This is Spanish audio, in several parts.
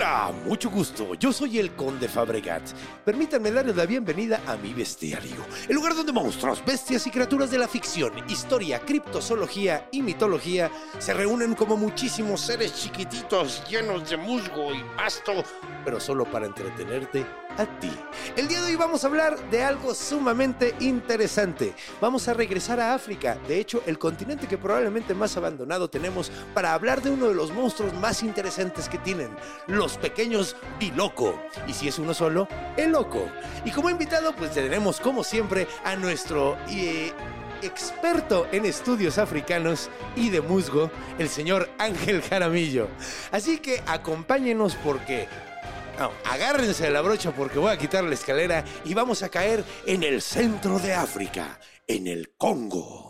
Hola, mucho gusto. Yo soy el Conde Fabregat. Permítanme darles la bienvenida a mi bestiario, el lugar donde monstruos, bestias y criaturas de la ficción, historia, criptozoología y mitología se reúnen como muchísimos seres chiquititos llenos de musgo y pasto, pero solo para entretenerte a ti. El día de hoy vamos a hablar de algo sumamente interesante. Vamos a regresar a África, de hecho, el continente que probablemente más abandonado tenemos para hablar de uno de los monstruos más interesantes que tienen, los pequeños biloco. Y si es uno solo, el loco. Y como invitado, pues tenemos como siempre a nuestro eh, experto en estudios africanos y de musgo, el señor Ángel Jaramillo. Así que acompáñenos porque no, agárrense de la brocha porque voy a quitar la escalera y vamos a caer en el centro de África, en el Congo.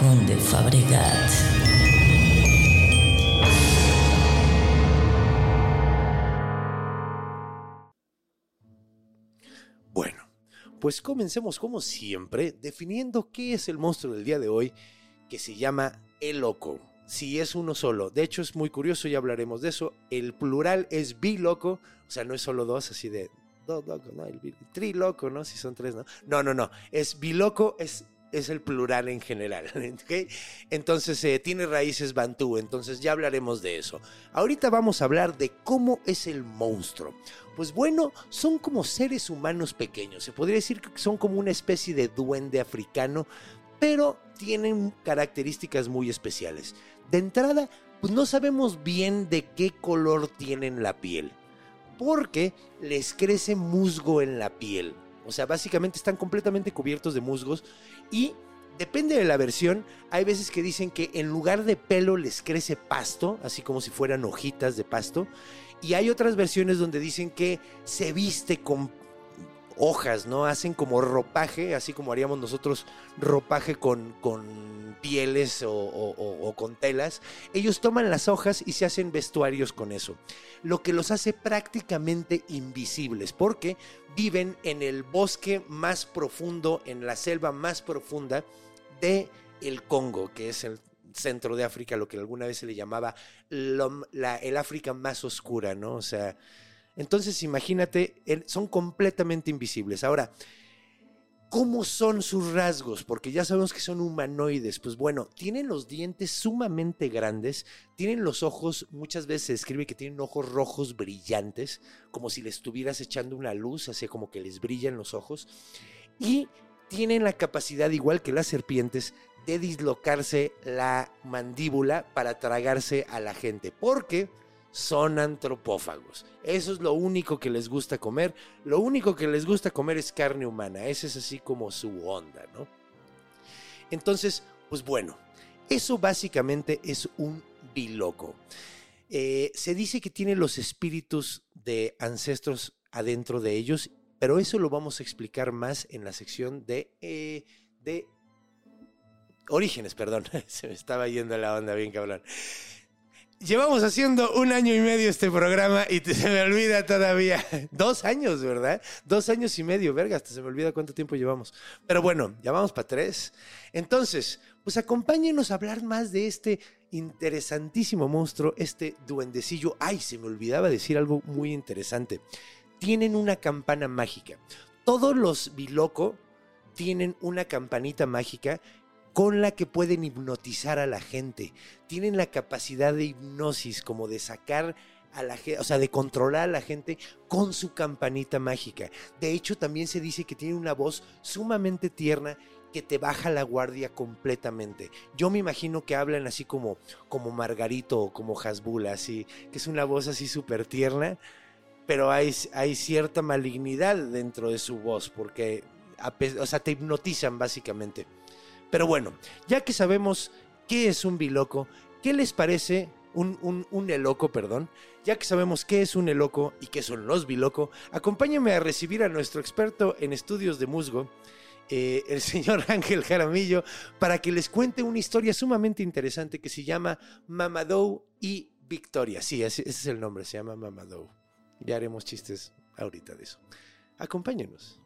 Conde Fabregat. Bueno, pues comencemos como siempre definiendo qué es el monstruo del día de hoy que se llama el loco. Si es uno solo, de hecho es muy curioso, ya hablaremos de eso. El plural es biloco, o sea, no es solo dos, así de dos locos, ¿no? El triloco, ¿no? Si son tres, ¿no? No, no, no. Es biloco, es, es el plural en general. Entonces eh, tiene raíces bantú, entonces ya hablaremos de eso. Ahorita vamos a hablar de cómo es el monstruo. Pues bueno, son como seres humanos pequeños. Se podría decir que son como una especie de duende africano, pero tienen características muy especiales. De entrada, pues no sabemos bien de qué color tienen la piel, porque les crece musgo en la piel. O sea, básicamente están completamente cubiertos de musgos y depende de la versión, hay veces que dicen que en lugar de pelo les crece pasto, así como si fueran hojitas de pasto, y hay otras versiones donde dicen que se viste con hojas, ¿no? Hacen como ropaje, así como haríamos nosotros ropaje con, con pieles o, con telas. Ellos toman las hojas y se hacen vestuarios con eso. Lo que los hace prácticamente invisibles, porque viven en el bosque más profundo, en la selva más profunda de el Congo, que es el centro de África, lo que alguna vez se le llamaba el África más oscura, ¿no? O sea, entonces imagínate, son completamente invisibles. Ahora, ¿cómo son sus rasgos? Porque ya sabemos que son humanoides. Pues bueno, tienen los dientes sumamente grandes, tienen los ojos, muchas veces se describe que tienen ojos rojos brillantes, como si le estuvieras echando una luz, así como que les brillan los ojos. Y tienen la capacidad, igual que las serpientes, de dislocarse la mandíbula para tragarse a la gente. Porque son antropófagos. Eso es lo único que les gusta comer. Lo único que les gusta comer es carne humana. Esa es así como su onda, ¿no? Entonces, pues bueno, eso básicamente es un biloco. Eh, se dice que tiene los espíritus de ancestros adentro de ellos, pero eso lo vamos a explicar más en la sección de, eh, de orígenes, perdón. Se me estaba yendo la onda bien cabrón. Llevamos haciendo un año y medio este programa y te- se me olvida todavía. Dos años, ¿verdad? Dos años y medio, verga, hasta se me olvida cuánto tiempo llevamos. Pero bueno, ya vamos para tres. Entonces, pues acompáñenos a hablar más de este interesantísimo monstruo, este duendecillo. Ay, se me olvidaba decir algo muy interesante. Tienen una campana mágica. Todos los biloco tienen una campanita mágica con la que pueden hipnotizar a la gente. Tienen la capacidad de hipnosis, como de sacar a la gente, o sea, de controlar a la gente con su campanita mágica. De hecho, también se dice que tiene una voz sumamente tierna que te baja la guardia completamente. Yo me imagino que hablan así como, como Margarito o como Hasbul, así, que es una voz así súper tierna, pero hay, hay cierta malignidad dentro de su voz, porque, o sea, te hipnotizan básicamente. Pero bueno, ya que sabemos qué es un biloco, ¿qué les parece un, un, eloco, perdón? Ya que sabemos qué es un eloco y qué son los biloco, acompáñame a recibir a nuestro experto en estudios de musgo, eh, el señor Ángel Jaramillo, para que les cuente una historia sumamente interesante que se llama Mamadou y Victoria. Sí, ese es el nombre, se llama Mamadou. Ya haremos chistes ahorita de eso. Acompáñenos.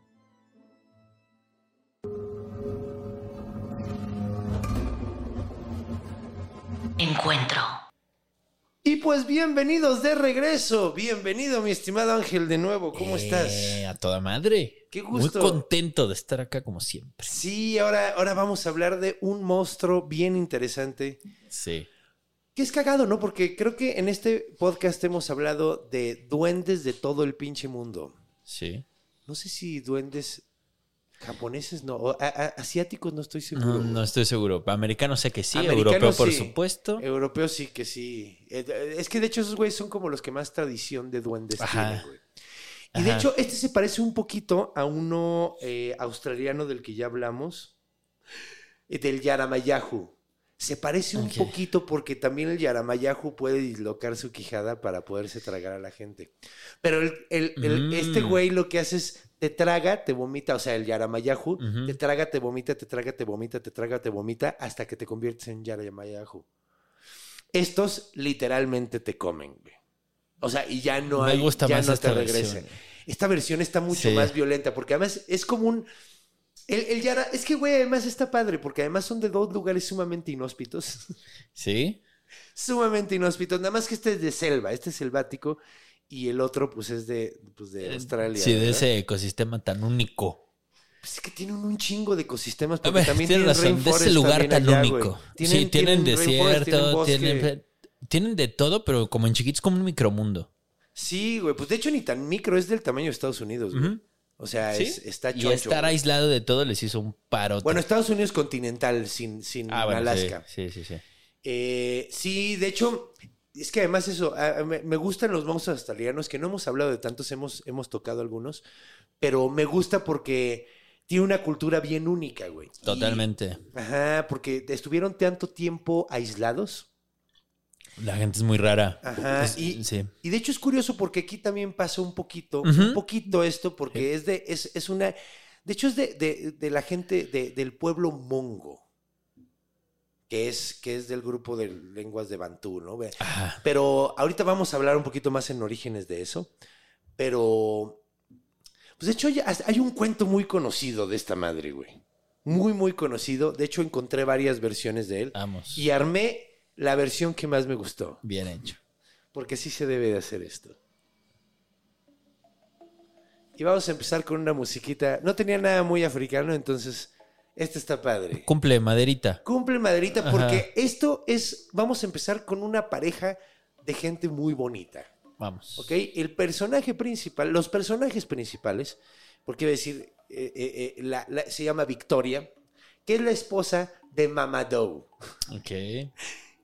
Encuentro. Y pues bienvenidos de regreso. Bienvenido, mi estimado Ángel, de nuevo. ¿Cómo estás? Eh, a toda madre. Qué gusto. Muy contento de estar acá como siempre. Sí, ahora, ahora vamos a hablar de un monstruo bien interesante. Sí. Que es cagado, ¿no? Porque creo que en este podcast hemos hablado de duendes de todo el pinche mundo. Sí. No sé si duendes japoneses, no. o a- a- asiáticos no estoy seguro. No, no estoy seguro. Americano sé que sí, Americanos europeo por supuesto. Europeos sí que sí. Es que de hecho esos güeyes son como los que más tradición de duendes Ajá. tienen, güey. Y de hecho, este se parece un poquito a uno eh, australiano del que ya hablamos, eh, del Yaramayahu. Se parece un poquito porque también el Yaramayahu puede dislocar su quijada para poderse tragar a la gente. Pero el, el- el- Mm. este güey lo que hace es te traga, te vomita, o sea, el Yaramayahu, Ujú. te traga, te vomita, te traga, te vomita, te traga, te vomita, hasta que te conviertes en Yaramayahu. Estos literalmente te comen, güey. O sea, y ya no Me hay, gusta ya más no esta te regresa. versión. Esta versión está mucho Sí. más violenta porque además es como un... El, el Yara, es que, güey, además está padre porque además son de dos lugares sumamente inhóspitos. Sí. sumamente inhóspitos. Nada más que este es de selva, este es selvático y el otro pues es de, pues, de Australia. Sí, de ese ecosistema tan único. Pues es que tienen un chingo de ecosistemas porque ver, también tienen razón, de ese lugar tan allá, único. sí, tienen, rainforest, desierto, tienen, tienen de todo, pero como en chiquitos, como un micromundo. Sí, güey, pues de hecho ni tan micro, es del tamaño de Estados Unidos, güey. O sea, ¿Sí? es- está y choncho. estar güey. aislado de todo les hizo un paro. Bueno, Estados Unidos continental, sin, sin ah, bueno, sí, Alaska. Sí, sí, sí. Eh, sí, de hecho, es que además eso, a- a- me, me gustan los monstruos australianos, que no hemos hablado de tantos, hemos, hemos tocado algunos, pero me gusta porque tiene una cultura bien única, güey. Y- Totalmente. ajá, porque estuvieron tanto tiempo aislados. La gente es muy rara. Ajá, Es- y- sí. Y de hecho es curioso porque aquí también pasa un poquito, un poquito esto, porque es de, es, es una, de hecho es de, de- de la gente de- del pueblo mongo, que es, que es del grupo de lenguas de Bantú, ¿no? Ajá. Pero ahorita vamos a hablar un poquito más en orígenes de eso, pero, pues de hecho hasta- hay un cuento muy conocido de esta madre, güey. Muy, muy conocido. De hecho encontré varias versiones de él Vamos. y armé la versión que más me gustó. Bien hecho. Porque sí se debe de hacer esto. Y vamos a empezar con una musiquita. No tenía nada muy africano, entonces este está padre. Cumple maderita. Cumple maderita Ajá. porque esto es, vamos a empezar con una pareja de gente muy bonita. Vamos. ¿Ok? El personaje principal, los personajes principales, porque iba a decir, eh, eh, eh, la- la- se llama Victoria, que es la esposa de Mamadou. Ok.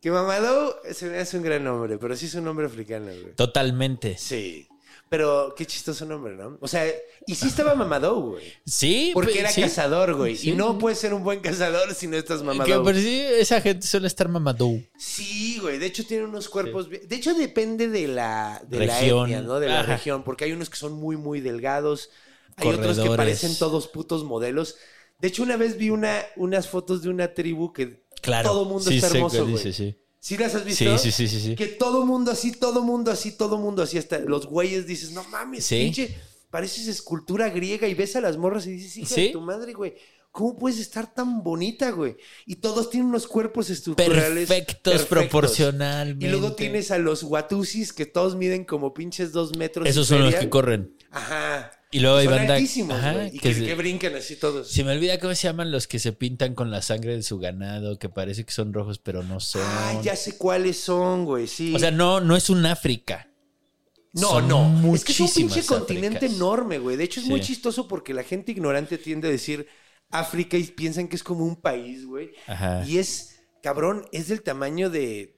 Que Mamadou se me hace un gran nombre, pero sí es un nombre africano, güey. Totalmente. Sí. Pero qué chistoso nombre, ¿no? O sea, y sí estaba Mamadou, güey. Sí. Porque pe- era sí. cazador, güey. Sí. Y no puedes ser un buen cazador si no estás Que, Mamadou. pero sí, esa gente suele estar mamadou. Sí, güey. De hecho, tiene unos cuerpos. De hecho, depende de la, de la Región. etnia, ¿no? De la Ajá. región. Porque hay unos que son muy, muy delgados. Hay otros que parecen todos putos modelos. De hecho, una vez vi una, unas fotos de una tribu que Claro. todo mundo sí, está hermoso, güey. dice, sí. ¿Sí las has visto? Sí, sí, sí, sí, sí. Que todo mundo así, todo mundo así, todo mundo así. Hasta los güeyes dices, no mames, Sí. pinche, pareces escultura griega. Y ves a las morras y dices, hija Sí. de tu madre, güey. ¿Cómo puedes estar tan bonita, güey? Y todos tienen unos cuerpos estructurales Perfectos, proporcionalmente. Y luego tienes a los watusis que todos miden como pinches dos metros. Esos son los que corren. Ajá. Y luego hay banda- Ajá. Y que que, brincan así todos. Se me olvida cómo se llaman los que se pintan con la sangre de su ganado, que parece que son rojos, pero no son. Ah, ya sé cuáles son, güey, sí. O sea, no, no es un África. No, Son no. Es que es un pinche continente enorme, güey. De hecho, es muy chistoso porque la gente ignorante tiende a decir África y piensan que es como un país, güey. Ajá. Y es, cabrón, es del tamaño de,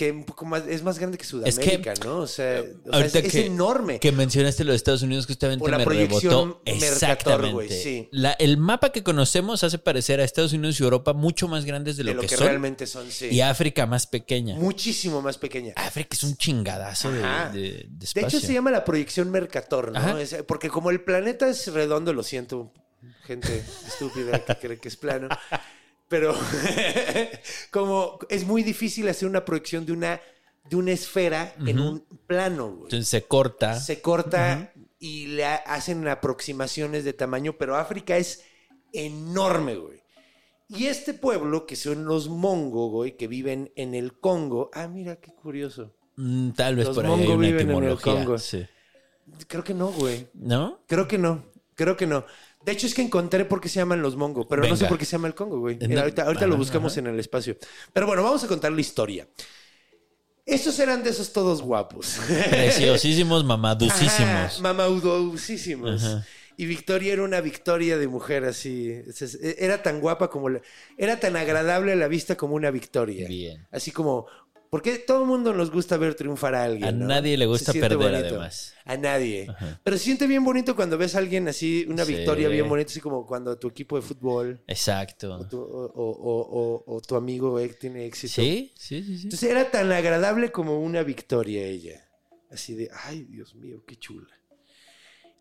que un poco más, es más grande que Sudamérica, ¿no? O sea, o sea, es, es que, enorme. que mencionaste lo de Estados Unidos, justamente la me rebotó. Exactamente. güey, sí. La- el mapa que conocemos hace parecer a Estados Unidos y Europa mucho más grandes de lo, de lo que, que, son. realmente son, sí. Y África más pequeña. Muchísimo más pequeña. África es un chingadazo de, de- de De espacio. hecho, se llama la proyección Mercator, ¿no? Es- porque como el planeta es redondo, lo siento, gente estúpida que cree que es plano, pero como es muy difícil hacer una proyección de una, de una esfera en un plano, güey. Entonces se corta. Se corta y le ha- hacen aproximaciones de tamaño, pero África es enorme, güey. Y este pueblo, que son los Mongo, güey, que viven en el Congo. Ah, mira, qué curioso. Mm, Tal vez Los por ahí hay Mongo una viven en el etimología. Congo. sí. Creo que no, güey. ¿No? Creo que no. Creo que no. De hecho, es que encontré por qué se llaman los Mongo, pero no sé por qué se llama el Congo, güey. Mira, ahorita ahorita lo buscamos ajá. en el espacio. Pero bueno, vamos a contar la historia. Estos eran de esos todos guapos. Preciosísimos, Ajá. Mamaudosísimos. Ajá. Y Victoria era una Victoria de mujer así. Era tan guapa como... la- era tan agradable a la vista como una Victoria. Bien. Así como... Porque todo el mundo nos gusta ver triunfar a alguien. A ¿no? nadie le gusta perder, bonito. además. A nadie. Ajá. Pero se siente bien bonito cuando ves a alguien así, una Sí. victoria bien bonita, así como cuando tu equipo de fútbol Exacto. o tu, o- o- o- o tu amigo eh, tiene éxito. Sí, sí, sí, sí. Entonces era tan agradable como una victoria ella. Así de, ay, Dios mío, qué chula.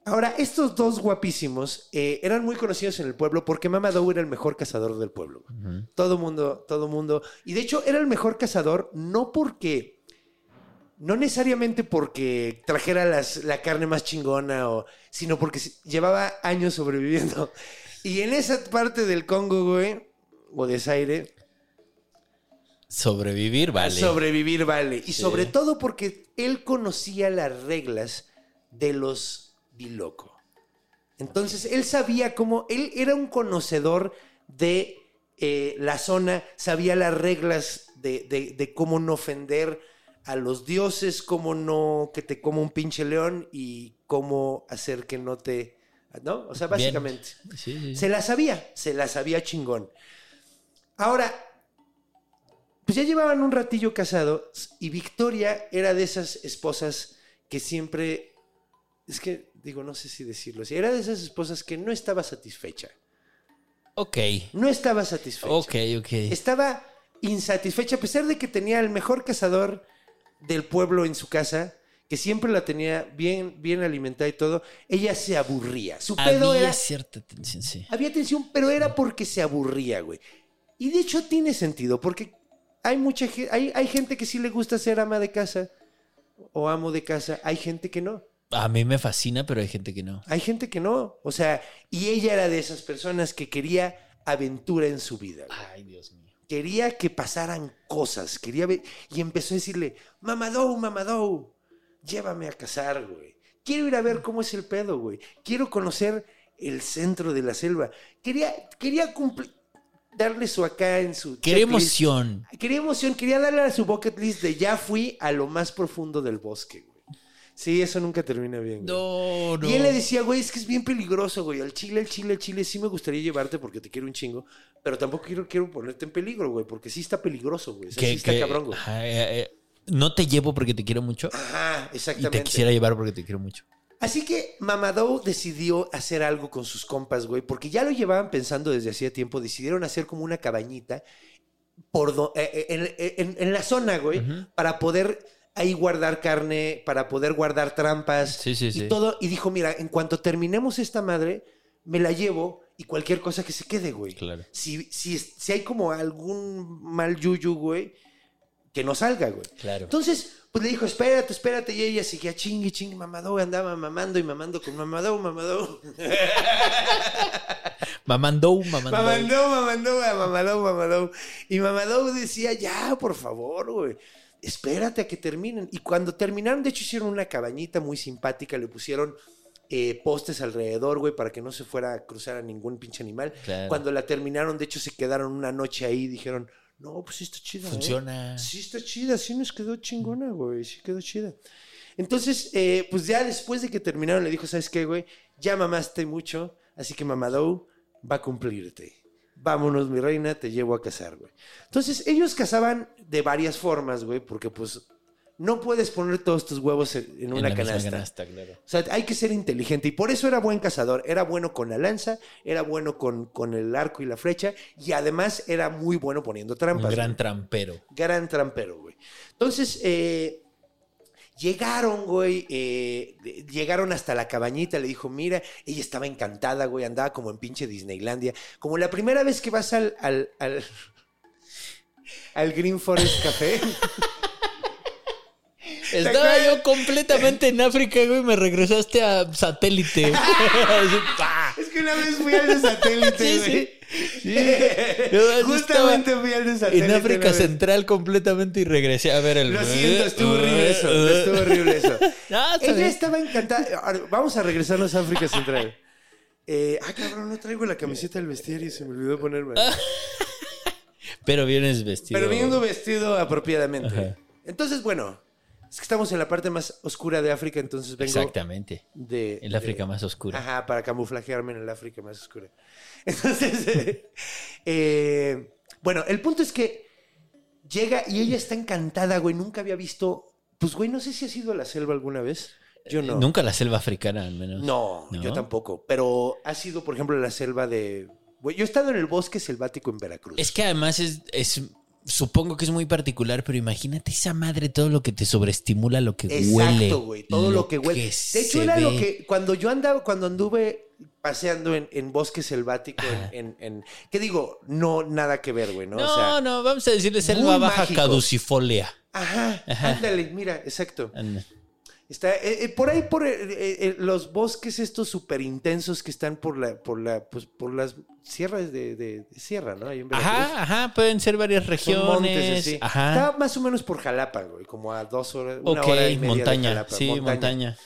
Ahora, estos dos guapísimos eh, eran muy conocidos en el pueblo porque Mama Dow era el mejor cazador del pueblo. Ujú. Todo mundo, todo mundo. Y de hecho era el mejor cazador no porque, no necesariamente porque trajera las- la carne más chingona, o, sino porque llevaba años sobreviviendo. Y en esa parte del Congo, güey, o de Zaire, Sobrevivir, vale. sobrevivir vale. Y Sí. sobre todo porque él conocía las reglas de los biloco. Entonces él sabía cómo, él era un conocedor de eh, la zona, sabía las reglas de, de- de cómo no ofender a los dioses, cómo no que te coma un pinche león y cómo hacer que no te... ¿No? O sea, básicamente. Sí, sí, sí. Se la sabía, se la sabía chingón. Ahora, pues ya llevaban un ratillo casados y Victoria era de esas esposas que siempre, es que digo, no sé si decirlo así, era de esas esposas que no estaba satisfecha. Ok. No estaba satisfecha. Ok, ok. Estaba insatisfecha a pesar de que tenía el mejor cazador del pueblo en su casa, que siempre la tenía bien, bien alimentada y todo. Ella se aburría. Su pedo Había era cierta tensión, sí. había tensión, pero era porque se aburría, güey. Y de hecho tiene sentido, porque hay mucha gente, hay, hay gente que sí le gusta ser ama de casa o amo de casa, hay gente que no. A mí me fascina, pero hay gente que no. Hay gente que no. O sea, y ella era de esas personas que quería aventura en su vida. güey. Ay, Dios mío. Quería que pasaran cosas, quería ver, y empezó a decirle, Mamadou, Mamadou, llévame a cazar, güey. Quiero ir a ver cómo es el pedo, güey. Quiero conocer el centro de la selva. Quería, quería cumplir, darle su acá en su checklist. emoción. Quería emoción, quería darle a su bucket list de ya fui a lo más profundo del bosque, güey. Sí, eso nunca termina bien. güey. No, no. Y él le decía, güey, es que es bien peligroso, güey. Al chile, al chile, al chile, sí me gustaría llevarte porque te quiero un chingo. Pero tampoco quiero, quiero ponerte en peligro, güey, porque sí está peligroso, güey. O sea, sí que, está que- cabrón, güey. Eh, eh, no te llevo porque te quiero mucho Ajá, y exactamente. te quisiera llevar porque te quiero mucho. Así que Mamadou decidió hacer algo con sus compas, güey, porque ya lo llevaban pensando desde hacía tiempo. Decidieron hacer como una cabañita por do- eh, en, en- en la zona, güey, para poder ahí guardar carne, para poder guardar trampas Sí, sí, y sí. todo. Y dijo, mira, en cuanto terminemos esta madre, me la llevo y cualquier cosa que se quede, güey. Claro. Si, si, si hay como algún mal yuyu, güey, que no salga, güey. Claro. Entonces, pues le dijo, espérate, espérate. Y ella seguía chingue, chingue, mamadou. Andaba mamando y mamando con mamadou, mamadou. Mamandou, mamandou. Mamandou, mamandou, a mamadou, mamadou. Y mamadou decía, ya, por favor, güey. Espérate a que terminen. Y cuando terminaron, de hecho, hicieron una cabañita muy simpática. Le pusieron eh, postes alrededor, güey, para que no se fuera a cruzar a ningún pinche animal. Claro. Cuando la terminaron, de hecho, se quedaron una noche ahí y dijeron, no, pues sí está chida. ¿eh? Funciona. Sí está chida, sí nos quedó chingona, güey, sí quedó chida. Entonces, eh, pues ya después de que terminaron, le dijo, ¿sabes qué, güey? Ya mamaste mucho, así que mamadou, va a cumplirte. Vámonos, mi reina, te llevo a casar, güey. Entonces, ellos cazaban de varias formas, güey, porque pues no puedes poner todos tus huevos en en una canasta. canasta, claro. O sea, hay que ser inteligente y por eso era buen cazador. Era bueno con la lanza, era bueno con, con el arco y la flecha y además era muy bueno poniendo trampas. Un gran güey. trampero. gran trampero, güey. Entonces, eh, llegaron, güey, eh, llegaron hasta la cabañita, le dijo, mira, ella estaba encantada, güey, andaba como en pinche Disneylandia. Como la primera vez que vas al, al, al, al Green Forest Café. Estaba yo completamente en África, güey. Me regresaste a satélite. Es que una vez fui al de satélite, Sí, güey. sí. Así Justamente fui al de satélite. En África. Central completamente y regresé a ver el. Lo siento, estuvo horrible eso. Estuvo horrible eso. No, Ella bien. estaba encantada. Vamos a regresarnos a África Central. Eh, ah, cabrón, no traigo la camiseta del vestiario y se me olvidó ponerme. Pero vienes vestido. Pero viendo vestido apropiadamente. Ajá. Entonces, bueno, es que estamos en la parte más oscura de África, entonces vengo Exactamente. de... El África de- más oscura. Ajá, para camuflajearme en el África más oscura. Entonces, eh, eh, bueno, el punto es que llega y ella está encantada, güey. Nunca había visto. Pues, güey, no sé si has ido a la selva alguna vez. Yo no. Nunca la selva africana, al menos. No, ¿No? yo tampoco. Pero ha sido, por ejemplo, la selva de. Güey, yo he estado en el bosque selvático en Veracruz. Es que además es, es- Supongo que es muy particular, pero imagínate esa madre, todo lo que te sobreestimula, lo que huele. Exacto, güey. Todo lo, que huele. de hecho, era lo que. Cuando yo andaba, cuando anduve paseando en, en bosque selvático, en, en, en- ¿Qué digo? No, nada que ver, güey, ¿no? No, o sea, no, vamos a decirle selva baja mágico. caducifolia. Ajá, ándale, mira, exacto. Anda. Está eh, eh, por ahí por eh, los bosques estos súper intensos que están por la, por la, pues por las sierras de, de- de sierra, ¿no? Ahí en Veracruz. Ajá, ajá, pueden ser varias Son regiones. montes así. Ajá. Estaba más o menos por Jalapa, güey, como a dos horas, una hora y media de montaña. Jalapa, sí, montaña.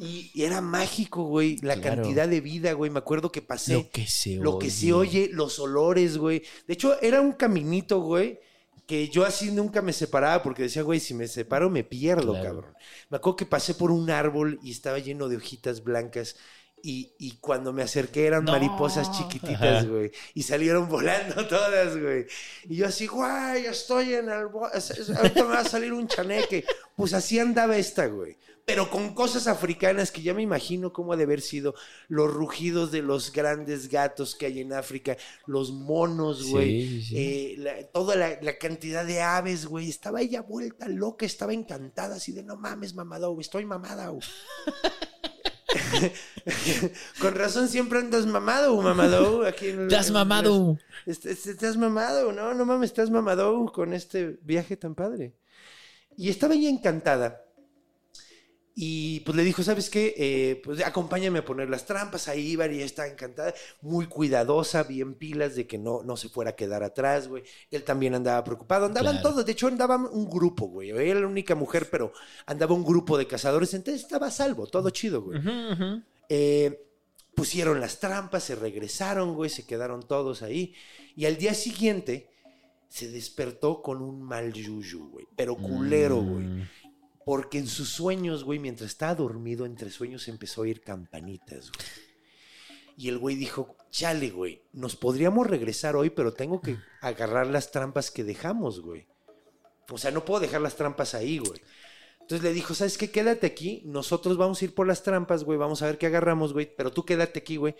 Y, y era mágico, güey, la Claro. cantidad de vida, güey. Me acuerdo que pasé Lo que se lo que se oye, los olores, güey. De hecho, era un caminito, güey, que yo así nunca me separaba porque decía, güey, si me separo me pierdo, Claro. cabrón. Me acuerdo que pasé por un árbol y estaba lleno de hojitas blancas. Y, y cuando me acerqué eran No. mariposas chiquititas, güey. Y salieron volando todas, güey. Y yo así, güey, estoy en el... Ahorita me va a salir un chaneque. Pues así andaba esta, güey. Pero con cosas africanas que ya me imagino cómo ha de haber sido los rugidos de los grandes gatos que hay en África, los monos, güey. Sí, sí, sí. eh, la- toda la, la cantidad de aves, güey. Estaba ella vuelta loca, estaba encantada, así de no mames, mamado, estoy mamada. güey". Con razón siempre andas mamado, mamado. Aquí en- mamado. Estás mamado, no, no mames, estás mamado con este viaje tan padre. Y estaba ella encantada. Y pues le dijo, ¿sabes qué? Eh, pues acompáñame a poner las trampas. Ahí iba y ella estaba encantada, muy cuidadosa, bien pilas de que no, no se fuera a quedar atrás, güey. Él también andaba preocupado. Andaban Claro. todos, de hecho andaban un grupo, güey. Ella era la única mujer, pero andaba un grupo de cazadores, entonces estaba a salvo, todo chido, güey. Ujú, ujú. Eh, pusieron las trampas, se regresaron, güey, se quedaron todos ahí. Y al día siguiente se despertó con un mal yuyu, güey. Pero culero, güey. Mm. Porque en sus sueños, güey, mientras estaba dormido, entre sueños empezó a oír campanitas, güey. Y el güey dijo, chale, güey, nos podríamos regresar hoy, pero tengo que agarrar las trampas que dejamos, güey. O sea, no puedo dejar las trampas ahí, güey. Entonces le dijo, ¿sabes qué? Quédate aquí, nosotros vamos a ir por las trampas, güey, vamos a ver qué agarramos, güey, pero tú quédate aquí, güey.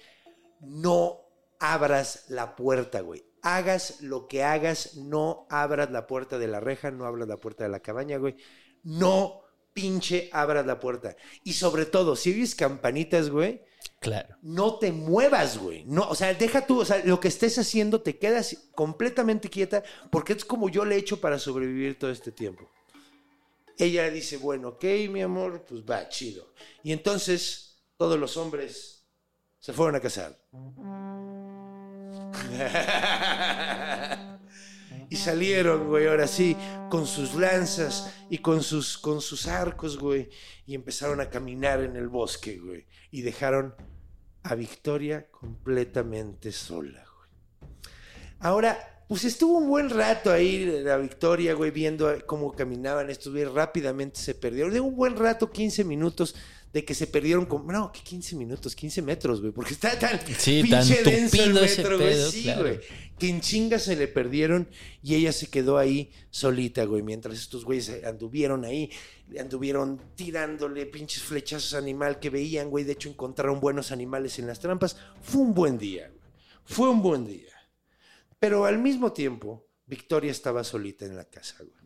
No abras la puerta, güey. Hagas lo que hagas, no abras la puerta de la reja, no abras la puerta de la cabaña, güey. No pinche abras la puerta. Y sobre todo, si oyes campanitas, güey, Claro. no te muevas, güey. No, o sea, deja tú, o sea, lo que estés haciendo, te quedas completamente quieta, porque es como yo le he hecho para sobrevivir todo este tiempo. Ella le dice, bueno, ok, mi amor, pues va, chido. Y entonces todos los hombres se fueron a casar. y salieron, güey, ahora sí, con sus lanzas y con sus, con sus arcos, güey. Y empezaron a caminar en el bosque, güey. Y dejaron a Victoria completamente sola, güey. Ahora, pues estuvo un buen rato ahí la Victoria, güey, viendo cómo caminaban estos güeyes. Rápidamente se perdieron. De un buen rato, 15 minutos. de que se perdieron como, no, que 15 minutos, 15 metros, güey, porque está tan Sí, tan pinche denso el metro, güey, sí, claro. Que en chinga se le perdieron y ella se quedó ahí solita, güey, mientras estos güeyes anduvieron ahí, anduvieron tirándole pinches flechazos animal que veían, güey, de hecho encontraron buenos animales en las trampas, fue un buen día, güey, fue un buen día. Pero al mismo tiempo, Victoria estaba solita en la casa, güey.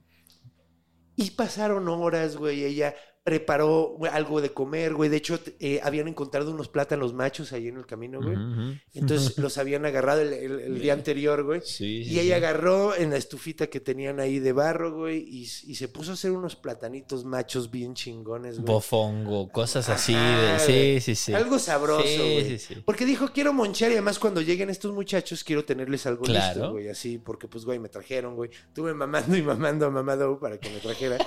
Y pasaron horas, güey. Ella preparó algo de comer, güey. De hecho, eh, habían encontrado unos plátanos machos ahí en el camino, güey. Entonces los habían agarrado el, el- el día anterior, güey. Sí, sí, Y ella sí. agarró en la estufita que tenían ahí de barro, güey, y, y se puso a hacer unos platanitos machos bien chingones, güey. Bofongo, cosas así Ajá, de. güey. Sí, sí, sí. Algo sabroso, Sí, güey. sí, sí. Porque dijo, quiero monchar y además cuando lleguen estos muchachos quiero tenerles algo Claro. listo, güey. Así, porque pues, güey, me trajeron, güey. Tuve mamando y mamando a mamado para que me trajera.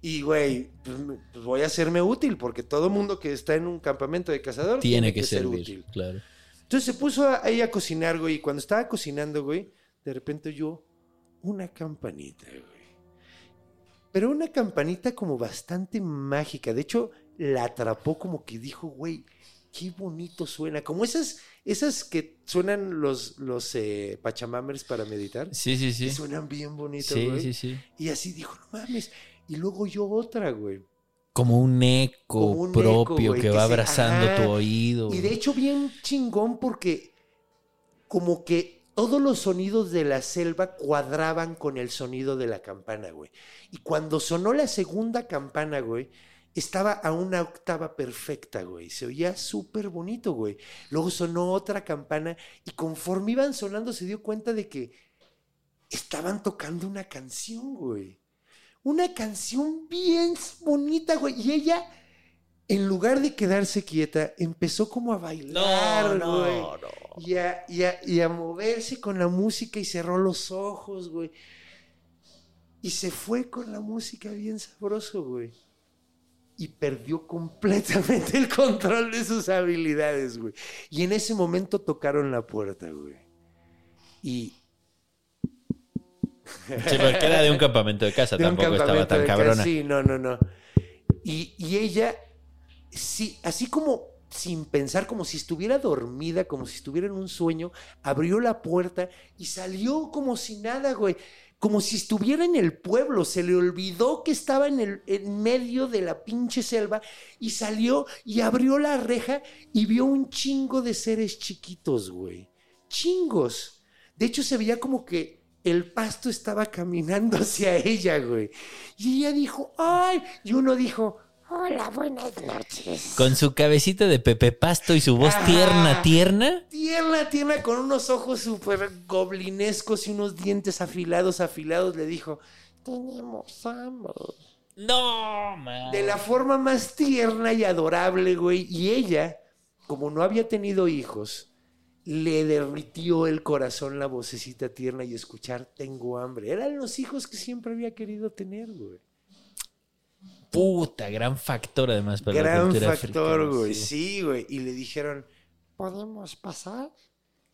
Y, güey, pues, pues, voy a hacerme útil porque todo mundo que está en un campamento de cazador Tiene que servir, claro. Entonces se puso a, ella a cocinar, güey. Y cuando estaba cocinando, güey, de repente oyó una campanita, güey. Pero una campanita como bastante mágica. De hecho, la atrapó como que dijo, güey, qué bonito suena. Como esas, esas que suenan los, los eh, pachamamers para meditar. Sí, sí, sí. que Suenan bien bonitos, Sí, güey. sí, sí. Y así dijo, no mames. Y luego oyó otra, güey. Como un eco Como un eco, propio güey, que que va se- abrazando ajá. tu oído. Y de hecho bien chingón porque como que todos los sonidos de la selva cuadraban con el sonido de la campana, güey. Y cuando sonó la segunda campana, güey, estaba a una octava perfecta, güey. Se oía súper bonito, güey. Luego sonó otra campana y conforme iban sonando se dio cuenta de que estaban tocando una canción, güey. Una canción bien bonita, güey. Y ella, en lugar de quedarse quieta, empezó como a bailar, no, güey. no, no. Y a, y a- y a moverse con la música y cerró los ojos, güey. Y se fue con la música bien sabroso, güey. Y perdió completamente el control de sus habilidades, güey. Y en ese momento tocaron la puerta, güey. Y Sí, porque era de un campamento de casa, de tampoco estaba tan cabrona. casa. Sí, no, no, no. Y, y ella, sí, así como sin pensar, como si estuviera dormida, como si estuviera en un sueño, abrió la puerta y salió como si nada, güey. Como si estuviera en el pueblo, se le olvidó que estaba en, el, en medio de la pinche selva y salió y abrió la reja y vio un chingo de seres chiquitos, güey. Chingos. De hecho, se veía como que el pasto estaba caminando hacia ella, güey. Y ella dijo, ¡ay! Y uno dijo, hola, buenas noches. Con su cabecita de Pepe Pasto y su voz Ah. tierna, tierna. Tierna, tierna, con unos ojos súper goblinescos y unos dientes afilados, afilados, le dijo, tenemos hambre. No, man. De la forma más tierna y adorable, güey. Y ella, como no había tenido hijos, le derritió el corazón la vocecita tierna y escuchar tengo hambre. Eran los hijos que siempre había querido tener, güey. Puta, gran factor además para la Gran cultura factor, africana, güey. sí. Sí, güey. Y le dijeron, ¿podemos pasar?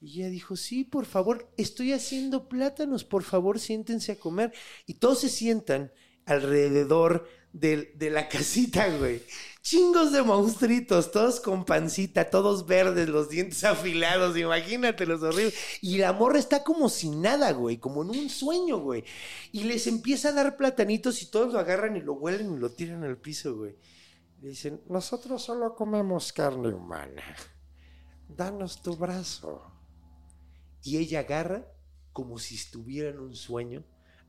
Y ella dijo, sí, por favor, estoy haciendo plátanos, por favor, siéntense a comer. Y todos se sientan alrededor del- de, la casita, güey. Chingos de monstruitos, todos con pancita, todos verdes, los dientes afilados, imagínate los horribles. Y la morra está como sin nada, güey, como en un sueño, güey. Y les empieza a dar platanitos y todos lo agarran y lo huelen y lo tiran al piso, güey. Le dicen, nosotros solo comemos carne humana. Danos tu brazo. Y ella agarra, como si estuviera en un sueño,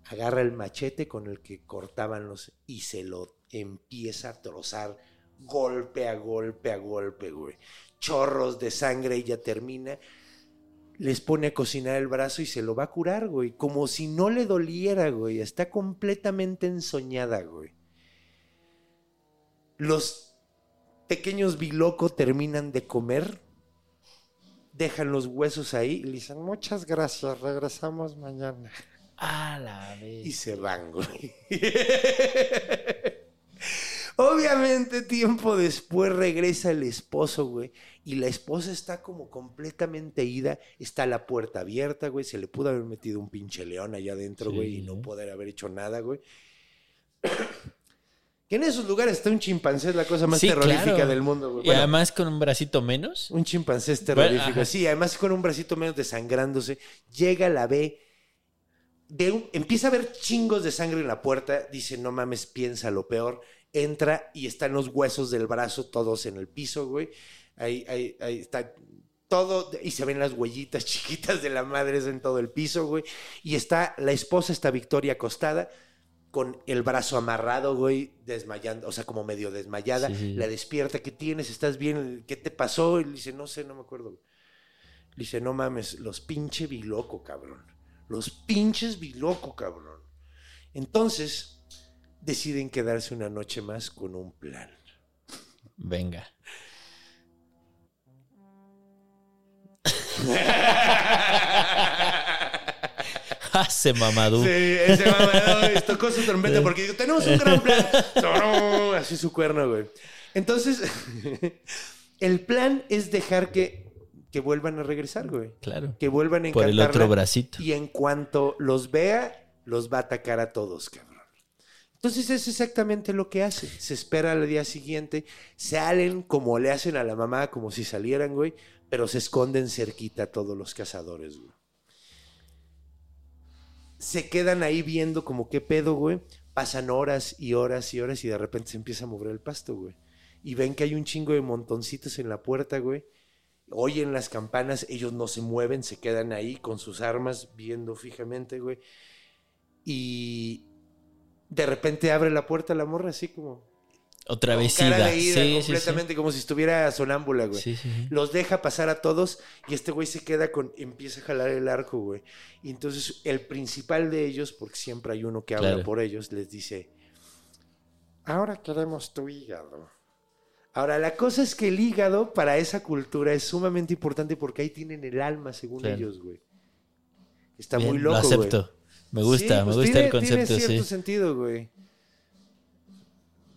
agarra el machete con el que cortaban los y se lo empieza a trozar golpe a golpe a golpe, güey. Chorros de sangre, ella termina, les pone a cocinar el brazo y se lo va a curar, güey. Como si no le doliera, güey. Está completamente ensoñada, güey. Los pequeños biloco terminan de comer, dejan los huesos ahí y le dicen, muchas gracias, regresamos mañana. A la vez. Y se van, güey. Obviamente, tiempo después regresa el esposo, güey. Y la esposa está como completamente ida. Está la puerta abierta, güey. Se le pudo haber metido un pinche león allá adentro, güey. Y no poder haber hecho nada, güey. Que en esos lugares está un chimpancé, es la cosa más Sí, terrorífica claro. del mundo, güey. Y además con un bracito menos. un chimpancé es terrorífico. Bueno, sí, además con un bracito menos desangrándose. Llega, la ve. un- empieza a ver chingos de sangre en la puerta. Dice, no mames, piensa lo peor. Entra y están los huesos del brazo todos en el piso, güey. Ahí, ahí, ahí está todo. Y se ven las huellitas chiquitas de la madre en todo el piso, güey. Y está, la esposa está Victoria acostada con el brazo amarrado, güey, desmayando, o sea, como medio desmayada. Sí. La despierta, ¿qué tienes? ¿Estás bien? ¿Qué te pasó? Y le dice, no sé, no me acuerdo. güey. Le dice, no mames, los pinche biloco, cabrón. Los pinches biloco, cabrón. Entonces, deciden quedarse una noche más con un plan. Venga. Hace mamadú. Sí, ese mamador tocó su trompeta porque dijo, tenemos un gran plan. Así su cuerno, güey. Entonces, el plan es dejar que, que vuelvan a regresar, güey. Claro. Que vuelvan a Por el otro encantarla. bracito. Y en cuanto los vea, los va a atacar a todos, cabrón. Entonces es exactamente lo que hace. Se espera al día siguiente, salen como le hacen a la mamá, como si salieran, güey, pero se esconden cerquita todos los cazadores, güey. Se quedan ahí viendo como qué pedo, güey. Pasan horas y horas y horas y de repente se empieza a mover el pasto, güey. Y ven que hay un chingo de montoncitos en la puerta, güey. Oyen las campanas, ellos no se mueven, se quedan ahí con sus armas viendo fijamente, güey. Y de repente abre la puerta la morra así como... Otra vez cara Sí, completamente como si estuviera sonámbula, güey. Sí, sí, sí. Los deja pasar a todos y este güey se queda con... Empieza a jalar el arco, güey. Y entonces el principal de ellos, porque siempre hay uno que habla Claro. por ellos, les dice... Ahora queremos tu hígado. Ahora, la cosa es que el hígado para esa cultura es sumamente importante porque ahí tienen el alma, según ellos, güey. Está Bien, muy loco, Lo güey. Me gusta, Sí, me pues gusta tiene- el concepto, Tiene cierto sí. sentido, güey.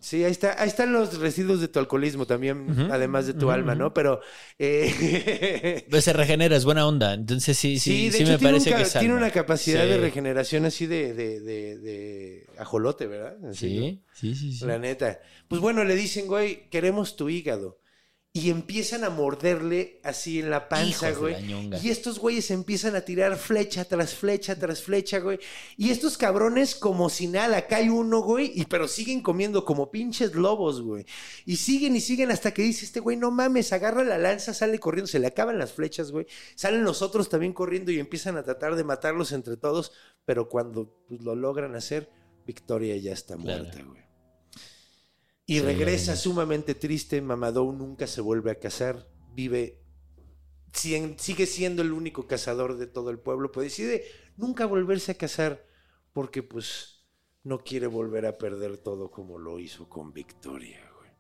Sí, ahí está, ahí están los residuos de tu alcoholismo también, además de tu alma. ¿no? Pero eh, Pues se regenera, es buena onda. Entonces sí, sí, sí, sí, hecho me un parece que tiene una capacidad Sí. de regeneración así de, de, de, de ajolote, ¿verdad? Así, Sí, sí, sí, sí. La neta. Pues bueno, le dicen, güey, queremos tu hígado. Y empiezan a morderle así en la panza, Hijos güey. la. Y estos güeyes empiezan a tirar flecha tras flecha tras flecha, güey. Y estos cabrones, como si nada, cae uno, güey, y pero siguen comiendo como pinches lobos, güey. Y siguen y siguen hasta que dice este güey, no mames, agarra la lanza, sale corriendo, se le acaban las flechas, güey. Salen los otros también corriendo y empiezan a tratar de matarlos entre todos, pero cuando pues, lo logran hacer, Victoria ya está Claro. muerta, güey. Y Sí, regresa sumamente triste. Mamadou nunca se vuelve a casar. Vive. sigue siendo el único cazador de todo el pueblo. Pues decide nunca volverse a casar. Porque, pues, no quiere volver a perder todo como lo hizo con Victoria, güey.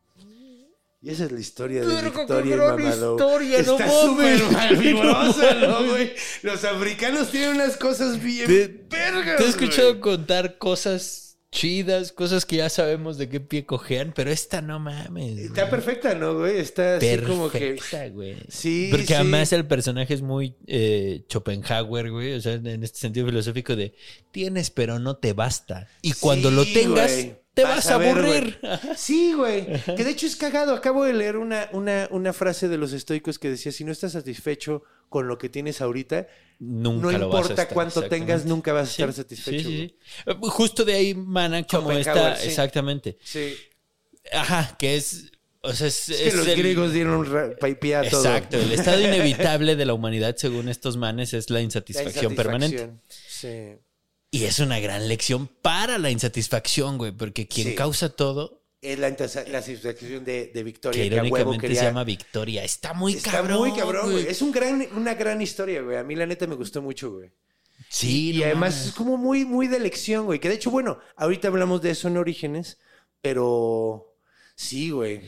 Y esa es la historia de qué Victoria y Mamadou. historia, no Está mames. súper malvibrosa, ¿no, güey? Los africanos tienen unas cosas bien Te- vergas, Te he escuchado güey. contar cosas chidas, cosas que ya sabemos de qué pie cojean, pero esta no mames. Está güey. perfecta, ¿no, güey? Está así como que... Perfecta, güey. Sí, Porque sí. además el personaje es muy eh, Schopenhauer, güey. O sea, en este sentido filosófico de tienes, pero no te basta. Y cuando Sí, lo tengas, güey. Te vas, a ver, aburrir. Sí, güey. Que de hecho es cagado. Acabo de leer una, una, una frase de los estoicos que decía, si no estás satisfecho con lo que tienes ahorita, Nunca no lo vas a importa estar, cuánto tengas, nunca vas a estar Sí, satisfecho. sí, sí. Eh, Justo de ahí mana como sí. exactamente. Sí. Ajá, que es, o sea, es, Es que es los el- griegos dieron pie a todo. Exacto, el estado inevitable de la humanidad según estos manes es la La insatisfacción, permanente. insatisfacción. Sí. Y es una gran lección para la insatisfacción, güey, porque quien Sí. causa todo, Es la, la satisfacción de, de Victoria. que irónicamente quería- se llama Victoria, está muy Está cabrón. muy cabrón, güey. Es un gran, una gran historia, güey. A mí la neta me gustó mucho, güey. Sí, Y no además mames. es como muy, muy de elección, güey. Que de hecho, bueno, ahorita hablamos de eso en Orígenes, pero sí, güey.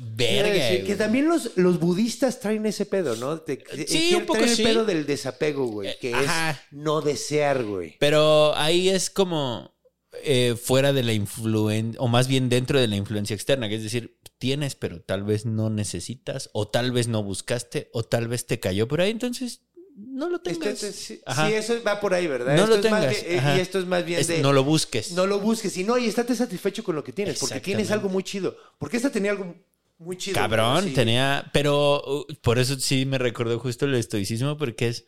Verga, decir, que también los, los budistas traen ese pedo, ¿no? De- Sí, un poco traen sí. el pedo del desapego, güey. Que Eh, ajá. es no desear, güey. Pero ahí es como eh, fuera de la influencia, o más bien dentro de la influencia externa, que es decir, tienes, pero tal vez no necesitas, o tal vez no buscaste, o tal vez te cayó por ahí, entonces no lo tengas. Esto- esto- sí, eso va por ahí, ¿verdad? No Esto lo es más tengas, bien- eh, y esto es más bien Es- de... no lo busques. No lo busques, y no, y estate satisfecho con lo que tienes, porque tienes algo muy chido. Porque esta tenía algo muy chido. Cabrón, sí. tenía. Pero uh, por eso sí me recordó justo el estoicismo, porque es.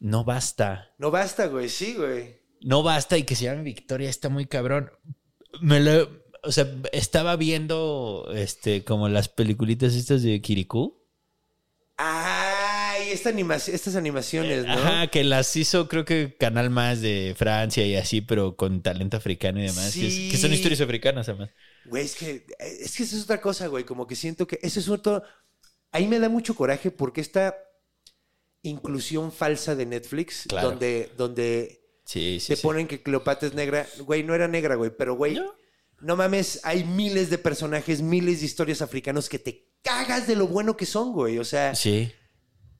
No basta. No basta, güey, sí, güey. No basta y que se llame Victoria está muy cabrón. Me lo. O sea, estaba viendo este como las peliculitas estas de Kirikou. Esta animación, estas animaciones, ¿no? Ajá, que las hizo creo que Canal Más de Francia y así, pero con talento africano y demás. que, es- Sí. que son historias africanas además. Güey, es que, es que eso es otra cosa, güey. Como que siento que eso es otro. Ahí me da mucho coraje porque esta inclusión falsa de Netflix, Claro. donde, donde Sí, sí. te ponen que Cleopatra es negra. Güey, no era negra, güey, pero güey. No. No mames, hay miles de personajes, miles de historias africanos que te cagas de lo bueno que son, güey. O sea, Sí.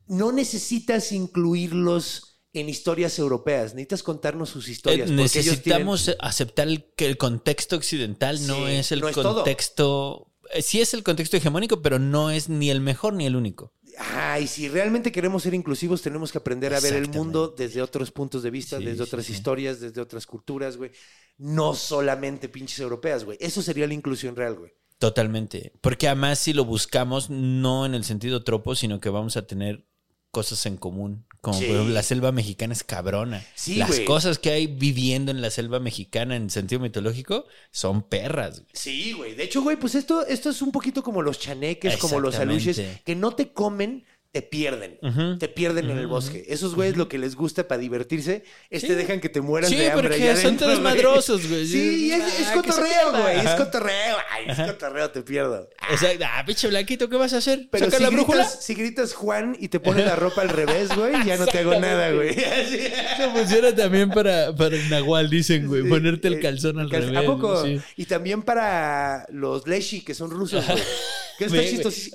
No necesitas incluirlos en historias europeas. Necesitas contarnos sus Eh, historias. ellos necesitamos aceptar el- que el contexto occidental no Sí, es el no es todo. contexto. eh, Sí es el contexto hegemónico, pero no es ni el mejor ni el único. Ah, y si realmente queremos ser inclusivos, tenemos que aprender a ver el mundo desde otros puntos de vista, Sí, desde otras sí. historias, desde otras culturas, güey. No solamente pinches europeas, güey. Eso sería la inclusión real, güey. Totalmente. Porque además, si lo buscamos, no en el sentido tropo, sino que vamos a tener cosas en común. Como Sí. por ejemplo, la selva mexicana es cabrona. Sí, Las güey. cosas que hay viviendo en la selva mexicana en sentido mitológico son perras. güey. Sí, güey. De hecho, güey, pues esto, esto es un poquito como los chaneques, como los aluches, que no te comen, te pierden. Te pierden en el bosque. Esos güeyes lo que les gusta para divertirse es te Sí. dejan que te mueras Sí, de hambre. porque allá son todos madrosos, güey. Sí, es, es Ah, se cotorreo, güey. Es cotorreo. Ay, es cotorreo, te pierdo. Exacto. Ah, pinche blanquito, ¿qué vas a hacer? Pero ¿Saca si la brújula? gritas, si gritas Juan y te pones la ropa al revés, güey, ya no te hago nada, güey. Eso funciona también para, para el nahual, dicen, güey. Sí, Ponerte el eh, calzón al cal- revés. ¿A poco? Sí. Y también para los Leshi, que son rusos, güey. Que está chistoso.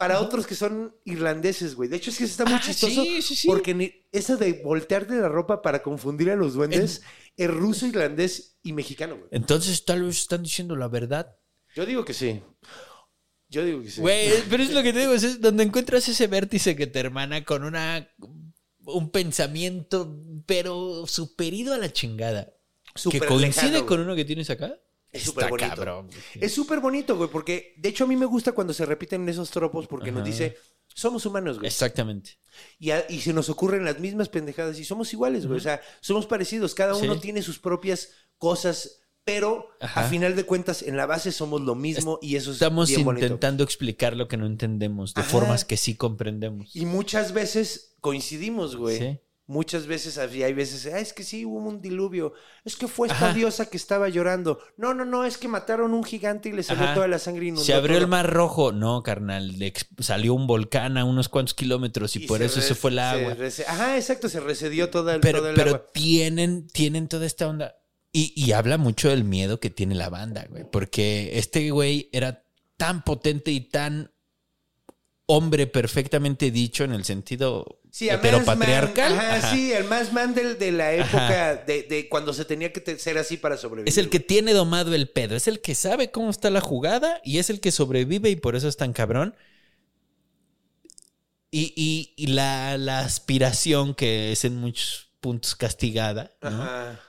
Para otros que son irlandeses, güey. De hecho, es que está muy Ah, chistoso. sí, sí, sí. Porque eso de voltearte la ropa para confundir a los duendes es ruso, irlandés y mexicano, güey. Entonces, tal vez están diciendo la verdad. Yo digo que sí. Yo digo que sí. Güey, pero es lo que te digo, es donde encuentras ese vértice que te hermana con una un pensamiento, pero superido a la chingada. Que coincide lejano, con uno que tienes acá. Es súper bonito. cabrón. Es súper bonito, güey, porque de hecho a mí me gusta cuando se repiten esos tropos porque nos dice, somos humanos, güey. Exactamente. Y, a- y se nos ocurren las mismas pendejadas y somos iguales, güey. O sea, somos parecidos. Cada uno Sí. tiene sus propias cosas, pero Ajá. a final de cuentas, en la base somos lo mismo y eso es Estamos bien bonito. intentando explicar lo que no entendemos de Ajá. formas que sí comprendemos. Y muchas veces coincidimos, güey. Sí. Muchas veces había, hay veces, ah, es que sí, hubo un diluvio. Es que fue esta Ajá. diosa que estaba llorando. No, no, no, es que mataron un gigante y le salió Ajá. toda la sangre inundó Se abrió todo. el mar rojo. No, carnal. le salió un volcán a unos cuantos kilómetros y, Y por se eso se fue el agua. Ajá, exacto, se recedió todo el, pero todo el pero agua. tienen, tienen toda esta onda. Y, y habla mucho del miedo que tiene la banda, güey. Porque este güey era tan potente y tan hombre perfectamente dicho en el sentido Sí, heteropatriarcal. Ajá, Ajá. sí, el más man del- de, la época de, de cuando se tenía que ser así para sobrevivir. Es el que tiene domado el pedo, es el que sabe cómo está la jugada y es el que sobrevive y por eso es tan cabrón. Y, y- y la, la aspiración que es en muchos puntos castigada, ¿no? Ajá.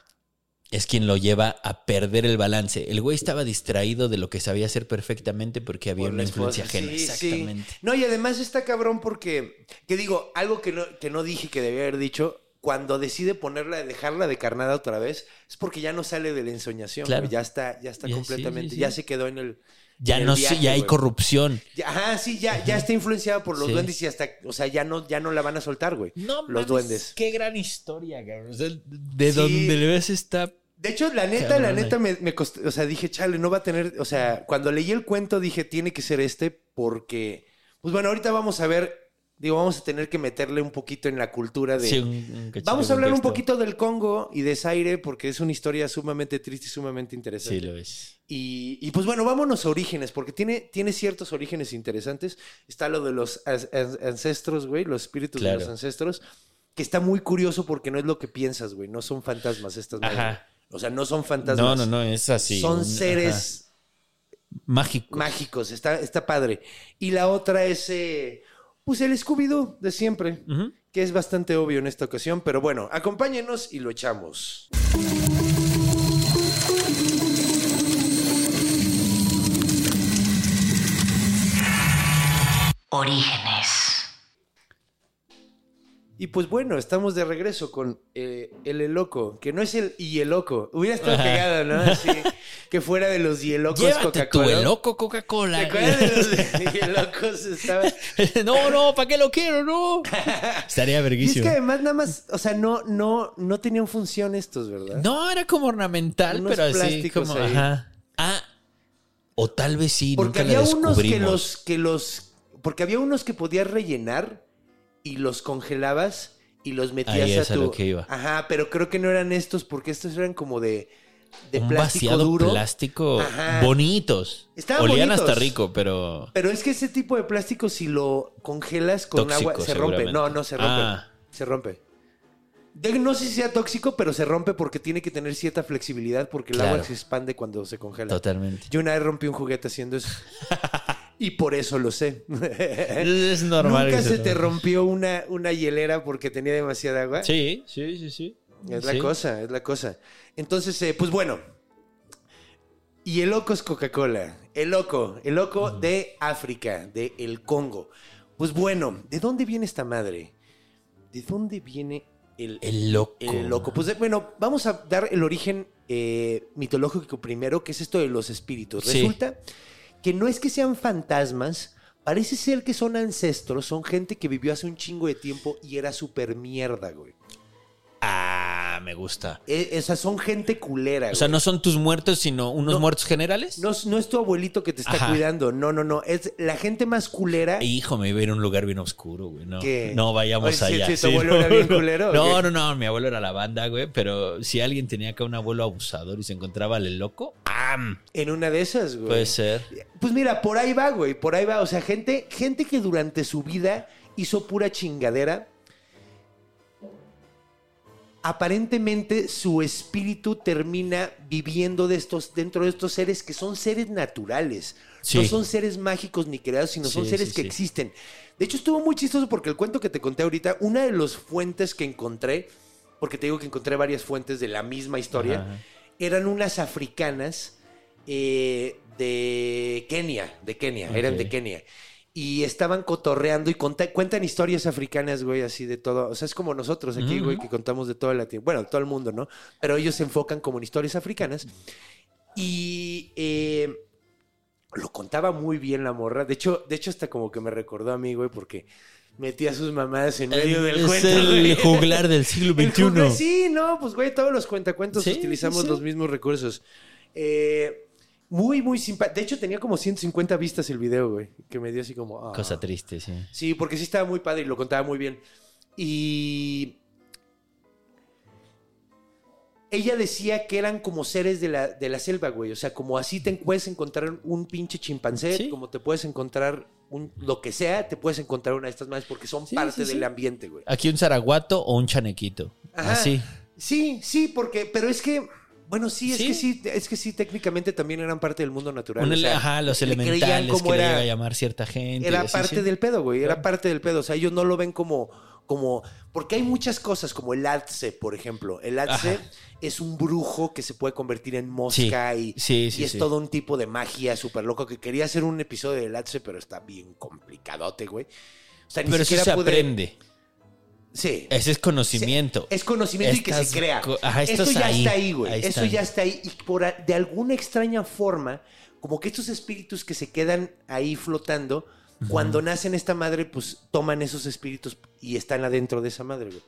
Es quien lo lleva a perder el balance. El güey estaba distraído de lo que sabía hacer perfectamente porque había Por una influencia ajena. sí, sí. Exactamente. No, y además está cabrón porque, que digo, algo que no, que no dije que debía haber dicho, cuando decide ponerla, dejarla de carnada otra vez, es porque ya no sale de la ensoñación. Claro. Ya está, ya está Ya, completamente, sí, ya se quedó en el. Ya no sé, viaje, ya hay corrupción. Ya- ajá, sí, ya, ya está influenciada por los Sí. duendes y hasta, o sea, ya no, ya no la van a soltar, güey. No, los mames, duendes. Qué gran historia, cabrón. O sea, de Sí. donde le ves está. De hecho, la neta, la neta me, me costó, o sea, dije, chale, no va a tener, o sea, cuando leí el cuento dije, tiene que ser este porque, pues bueno, ahorita vamos a ver, digo, vamos a tener que meterle un poquito en la cultura de... Sí, un- un cachito vamos a hablar un contexto. poquito del Congo y de Zaire porque es una historia sumamente triste y sumamente interesante. Sí, lo es. Y, y, pues bueno, vámonos a orígenes, porque tiene, tiene ciertos orígenes interesantes. Está lo de los ancestros, güey, los espíritus de los ancestros, que está muy curioso porque no es lo que piensas, güey, no son fantasmas estas madres. Ajá. O sea, no son fantasmas. No, no, no, es así. Son seres ajá. mágicos. mágicos, está, está padre. Y la otra es, eh, pues el Scooby-Doo de siempre. Que es bastante obvio en esta ocasión, pero bueno, acompáñenos y lo echamos. Orígenes. Y pues bueno, estamos de regreso con eh, el Eloco, que no es el y el loco. Hubiera estado Ajá. pegado, ¿no? Así, que fuera de los Hielocos tu Coca-Cola. loco ¿Te Coca-Cola. acuerdas de los Hielocos? Estaba... no, no, ¿para qué lo quiero? No. Estaría Y es verguísimo. que además nada más, o sea, no, no, no tenían función estos, ¿verdad? No, era como ornamental, Unos pero así como. ahí. Ajá. Ah. O tal vez sí, Porque nunca había unos que los, que los, porque había unos que podías rellenar y los congelabas y los metías Ahí a es a tu. lo que iba. Ajá, pero creo que no eran estos porque estos eran como de, de un plástico vaciado duro. plástico Ajá. bonitos. Estaban Olían bonitos. hasta rico, pero Pero es que ese tipo de plástico, si lo congelas con Tóxico, agua, se rompe. No, no se rompe. Ah. Se rompe. No sé si sea tóxico, pero se rompe porque tiene que tener cierta flexibilidad porque el Claro. agua se expande cuando se congela. totalmente. Yo una vez rompí un juguete haciendo eso. y por eso lo sé. Es normal. ¿Nunca se te rompió una, una hielera porque tenía demasiada agua? Sí, sí, sí, sí. Es la Sí. cosa, es la cosa. Entonces, eh, pues bueno. Y el loco es Coca-Cola. El loco, el loco de África, de el Congo. Pues bueno, ¿de dónde viene esta madre? ¿De dónde viene el, El loco. el loco? Pues eh, bueno, vamos a dar el origen eh, mitológico primero, que es esto de los espíritus. Sí. Resulta que no es que sean fantasmas, parece ser que son ancestros, son gente que vivió hace un chingo de tiempo y era súper mierda, güey. Ah, me gusta. Eh, esas son gente culera. O sea, güey. no son tus muertos, sino unos No. muertos generales. No, es- no es tu abuelito que te está Ajá. cuidando. No, no, no. Es la gente más culera. Hijo, me iba a ir a un lugar bien oscuro, güey. No, ¿Qué? no vayamos sí, allá. sí, ¿tu abuelo era bien culero o No, qué? no, no, mi abuelo era la banda, güey. Pero si alguien tenía acá un abuelo abusador y se encontraba al loco, ¡am! En una de esas, güey. Puede ser. Pues mira, por ahí va, güey. Por ahí va. O sea, gente, gente que durante su vida hizo pura chingadera. Aparentemente su espíritu termina viviendo de estos, dentro de estos seres que son seres naturales. No son seres mágicos ni creados, sino son seres sí, que existen. De hecho, estuvo muy chistoso porque el cuento que te conté ahorita, una de las fuentes que encontré, porque te digo que encontré varias fuentes de la misma historia, Ajá. eran unas africanas eh, de Kenia, de Kenia, eran de Kenia. Y estaban cotorreando y conta- cuentan historias africanas, güey, así de todo. O sea, es como nosotros aquí, güey, que contamos de todo el latino. Bueno, todo el mundo, ¿no? Pero ellos se enfocan como en historias africanas. Y eh, lo contaba muy bien la morra. De hecho, de hecho, hasta como que me recordó a mí, güey, porque metía sus mamadas en medio del es cuento. el güey. juglar del siglo El XXI. juglar- sí, no, pues güey, todos los cuentacuentos Sí, utilizamos sí. los mismos recursos. Eh, muy, muy simpático. De hecho, tenía como 150 vistas el video, güey. Que me dio así como. ah. Cosa triste, sí. Sí, porque sí estaba muy padre y lo contaba muy bien. Y. Ella decía que eran como seres de la, de la selva, güey. O sea, como así te puedes encontrar un pinche chimpancé, Sí. como te puedes encontrar un, lo que sea, te puedes encontrar una de estas más porque son Sí, parte sí. del ambiente, güey. Aquí un zaraguato o un chanequito. Ajá. Así. Sí, sí, porque, pero es que, bueno, sí, es Sí. que sí, es que sí, técnicamente también eran parte del mundo natural. O sea, ajá, los elementales como que le era- llega a llamar cierta gente. Era así, parte sí. del pedo, güey, era parte del pedo. O sea, ellos no lo ven como, como, porque hay muchas cosas, como el Atze, por ejemplo. El Ajá. es un brujo que se puede convertir en mosca y, Sí, y es todo un tipo de magia súper loco que quería hacer un episodio del Atze, pero está bien complicadote, güey. O sea, ni Pero eso siquiera se pude- aprende. Sí. Ese es conocimiento. Es conocimiento y que se crea. ajá, Esto ya ahí. está ahí, güey. Eso ya está ahí. Y por de alguna extraña forma, como que estos espíritus que se quedan ahí flotando, cuando nacen esta madre, pues toman esos espíritus y están adentro de esa madre, güey.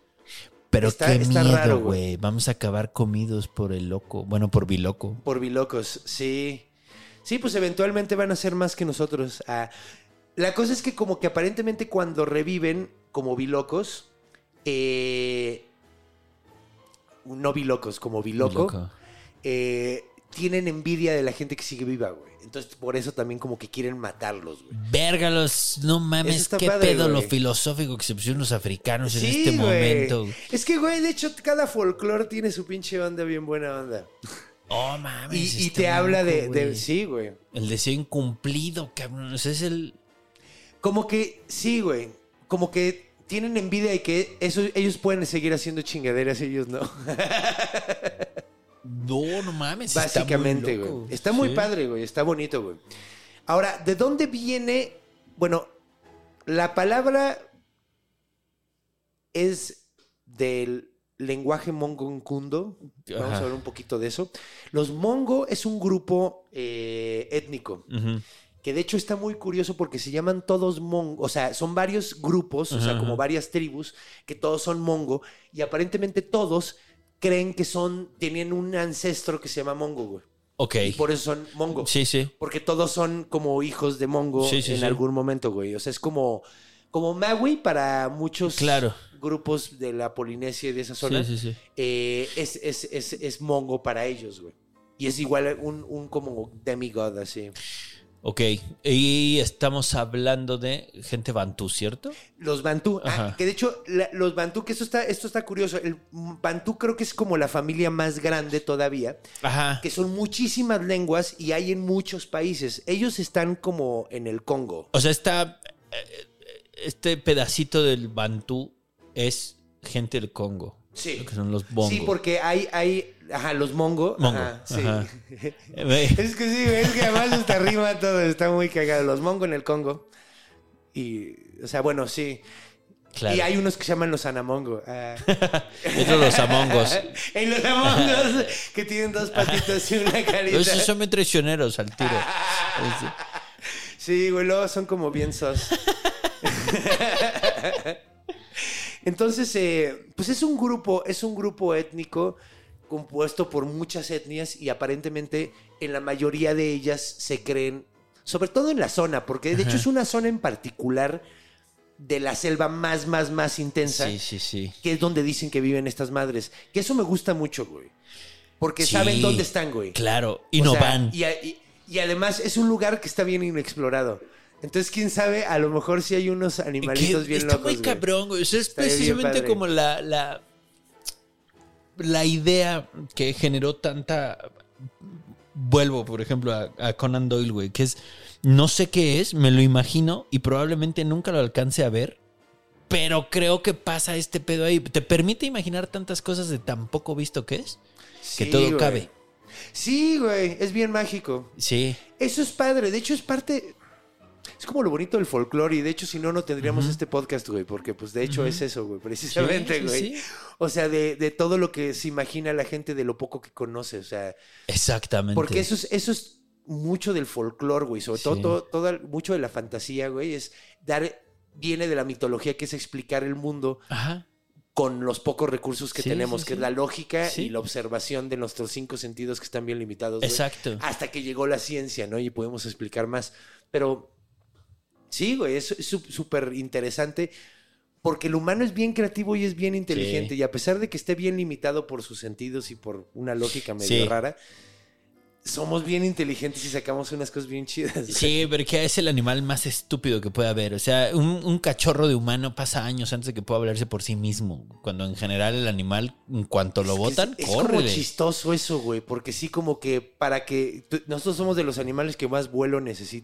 Pero Está- qué está miedo, raro, güey. Vamos a acabar comidos por el loco. Bueno, por biloco. Por bilocos, sí. Sí, pues eventualmente van a ser más que nosotros. Ah, la cosa es que como que aparentemente cuando reviven como bilocos, eh, no bilocos, como biloco, Biloco. eh, tienen envidia de la gente que sigue viva, güey. Entonces, por eso también como que quieren matarlos, güey. Vérgalos, no mames, qué padre, pedo lo filosófico que se pusieron los africanos en este güey. momento. Es que, güey, de hecho, cada folclore tiene su pinche onda bien buena onda. Oh, mames. Y, te habla de. Sí, güey. El deseo incumplido, cabrón. O sea, es el. Como que, sí, güey. Como que tienen envidia de que eso, ellos pueden seguir haciendo chingaderas y ellos no. No, no mames. Básicamente, está muy güey. loco. Está muy Sí. padre, güey. Está bonito, güey. Ahora, ¿de dónde viene? Bueno, la palabra es del lenguaje mongoncundo. Vamos Ajá. a hablar un poquito de eso. Los mongo es un grupo eh, étnico. Ujú. Que de hecho está muy curioso porque se llaman todos mongo, o sea, son varios grupos, o sea, como varias tribus, que todos son mongo, y aparentemente todos creen que son, tienen un ancestro que se llama mongo, güey. Ok. Y por eso son mongo. Sí, sí. Porque todos son como hijos de mongo Sí, sí, en sí. algún momento, güey. O sea, es como, como Maui para muchos Claro. grupos de la Polinesia y de esa zona. Sí, sí, sí. eh, es, es, es, es mongo para ellos, güey. Y es igual un, un como demigod, así. Ok. Y estamos hablando de gente bantú, ¿cierto? Los Bantú, ah, que de hecho la- los Bantú, que esto está, esto está curioso, el Bantú creo que es como la familia más grande todavía, Ajá. que son muchísimas lenguas y hay en muchos países. Ellos están como en el Congo. O sea, está. eh, Este pedacito del bantú es gente del Congo. Sí. Lo que son los bongos. Sí, porque hay, hay, ajá, los Mongo. Mongo, Ajá, sí. ajá. Es que sí, es que además hasta arriba todo está muy cagado. Los Mongo en el Congo. Y, o sea, bueno, sí. Claro. Y hay unos que se llaman los Anamongo. Ah. Estos los amongos. en los Amongos que tienen dos patitas y una carita. Esos son muy traicioneros al tiro. Sí, güey, luego son como bien sos. Entonces, eh, pues es un grupo, es un grupo étnico compuesto por muchas etnias y aparentemente en la mayoría de ellas se creen, sobre todo en la zona, porque de hecho es una zona en particular de la selva más, más, más intensa, Sí, sí, sí. que es donde dicen que viven estas madres. Que eso me gusta mucho, güey. Porque saben dónde están, güey. Claro. Y O no sea, van. Y, a- y- y además es un lugar que está bien inexplorado. Entonces, quién sabe, a lo mejor sí hay unos animalitos bien está locos. muy güey. cabrón, güey. O sea, es Está precisamente como la, la, la idea que generó tanta. Vuelvo, por ejemplo, a, a Conan Doyle, güey, que es. No sé qué es, me lo imagino y probablemente nunca lo alcance a ver, pero creo que pasa este pedo ahí. ¿Te permite imaginar tantas cosas de tan poco visto que es? que Sí, todo güey. cabe. Sí, güey, es bien mágico. Sí. Eso es padre. De hecho, es parte. Es como lo bonito del folclore. Y de hecho, si no, no tendríamos este podcast, güey. Porque, pues, de hecho, es eso, güey. Precisamente, Sí, güey. sí. O sea, de, de todo lo que se imagina la gente de lo poco que conoce. O sea, Exactamente. Porque eso es, eso es mucho del folclore, güey. Sobre todo, todo, mucho de la fantasía, güey. Es dar. Viene de la mitología, que es explicar el mundo Ajá. con los pocos recursos que Sí, tenemos, sí, que sí. es la lógica y la observación de nuestros cinco sentidos que están bien limitados. Exacto. Hasta que llegó la ciencia, ¿no? Y podemos explicar más. Pero sí, güey, es súper interesante. Porque el humano es bien creativo y es bien inteligente. Sí. Y a pesar de que esté bien limitado por sus sentidos y por una lógica medio Sí. rara, somos bien inteligentes y sacamos unas cosas bien chidas. Sí, porque es el animal más estúpido que puede haber. O sea, un, un cachorro de humano pasa años antes de que pueda hablarse por sí mismo. Cuando en general el animal, en cuanto lo Es botan, es, es como chistoso eso, güey. Porque sí, como que para que. nosotros somos de los animales que más vuelo necesitan.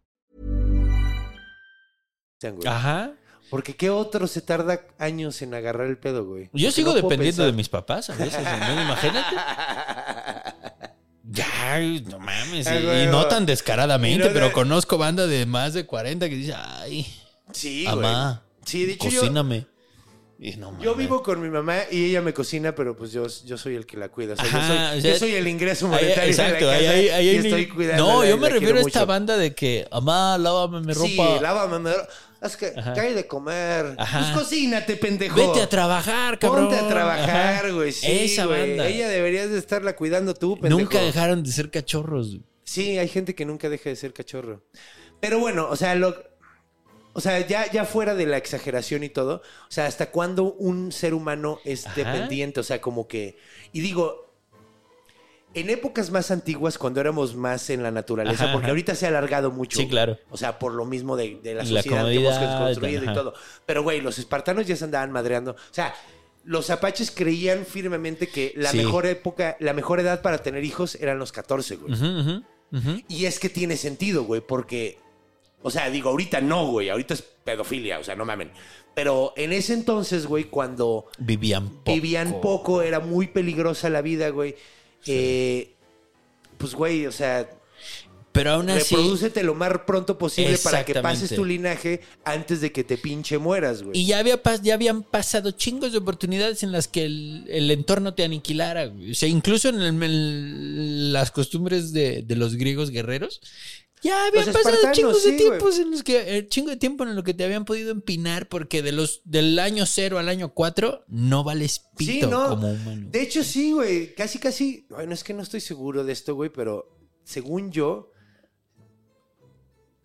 Güey. Ajá. Porque ¿qué otro se tarda años en agarrar el pedo, güey? Yo Porque sigo no dependiendo de mis papás a veces, ¿no? Imagínate. Ya, no mames. Ah, y, güey, y no tan descaradamente, no pero conozco banda de más de 40 que dice, ay, Sí, güey. mamá, Sí, yo, cocíname. Y no yo vivo con mi mamá y ella me cocina, pero pues yo, yo soy el que la cuida. O sea, yo, soy, o sea, yo soy el ingreso Ahí- monetario exacto, de la casa ahí- ahí y hay estoy cuidando. No, yo me refiero a esta banda de que, mamá, lávame mi ropa. Sí, lávame. me- Es que Ajá. cae de comer. Ajá. Pues cocínate, pendejo. Vete a trabajar, cabrón. Ponte a trabajar, güey. Sí, Esa güey. banda. Ella deberías de estarla cuidando tú, pendejo. Nunca dejaron de ser cachorros. Sí, hay gente que nunca deja de ser cachorro. Pero bueno, o sea, lo... O sea, ya, ya fuera de la exageración y todo. O sea, ¿hasta cuándo un ser humano es Ajá. dependiente? O sea, como que. Y digo. En épocas más antiguas, cuando éramos más en la naturaleza, Ajá, porque ajá. ahorita se ha alargado mucho. Sí, claro. O sea, por lo mismo de, de la La sociedad que hemos construido y todo. Pero, güey, los espartanos ya se andaban madreando. O sea, los apaches creían firmemente que la Sí. mejor época, la mejor edad para tener hijos eran los 14, güey. Y es que tiene sentido, güey, porque. O sea, digo, ahorita no, güey. Ahorita es pedofilia, o sea, no mamen. Pero en ese entonces, güey, cuando Vivían poco. vivían poco, era muy peligrosa la vida, güey. Eh, pues, güey, o sea, Pero aún así. reprodúcete lo más pronto posible para que pases tu linaje antes de que te pinche mueras, güey. Y ya, había ya habían pasado chingos de oportunidades en las que el, el entorno te aniquilara. güey. O sea, incluso en, el- en las costumbres de, de los griegos guerreros, ya habían Los pasado chingos de tiempos en los que, eh, chingo de tiempo en lo que te habían podido empinar, porque de los del año 0 al año 4 no vales pito Sí, ¿no? como humano. De hecho, sí, güey. Casi, casi. Bueno, es que no estoy seguro de esto, güey, pero según yo.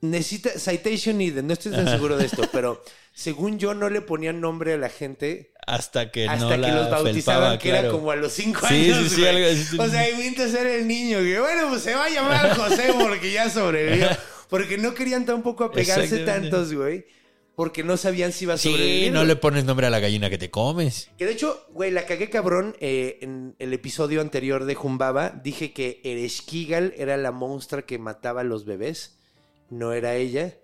Necesita. Citation needed. No estoy tan seguro de esto, pero según yo no le ponían nombre a la gente hasta que hasta no que la los bautizaban, felpaba, que era como a los cinco Sí, años. sí, sí, algo así. O sea, invita ser el niño, que bueno, pues se va a llamar José porque ya sobrevivió. Porque no querían tampoco apegarse tantos, güey. Porque no sabían si iba a sobrevivir. Sí, no le pones nombre a la gallina que te comes. Que de hecho, güey, la cagué cabrón. eh, en el episodio anterior de Jumbaba, dije que Ereshkigal era la monstrua que mataba a los bebés. No era ella,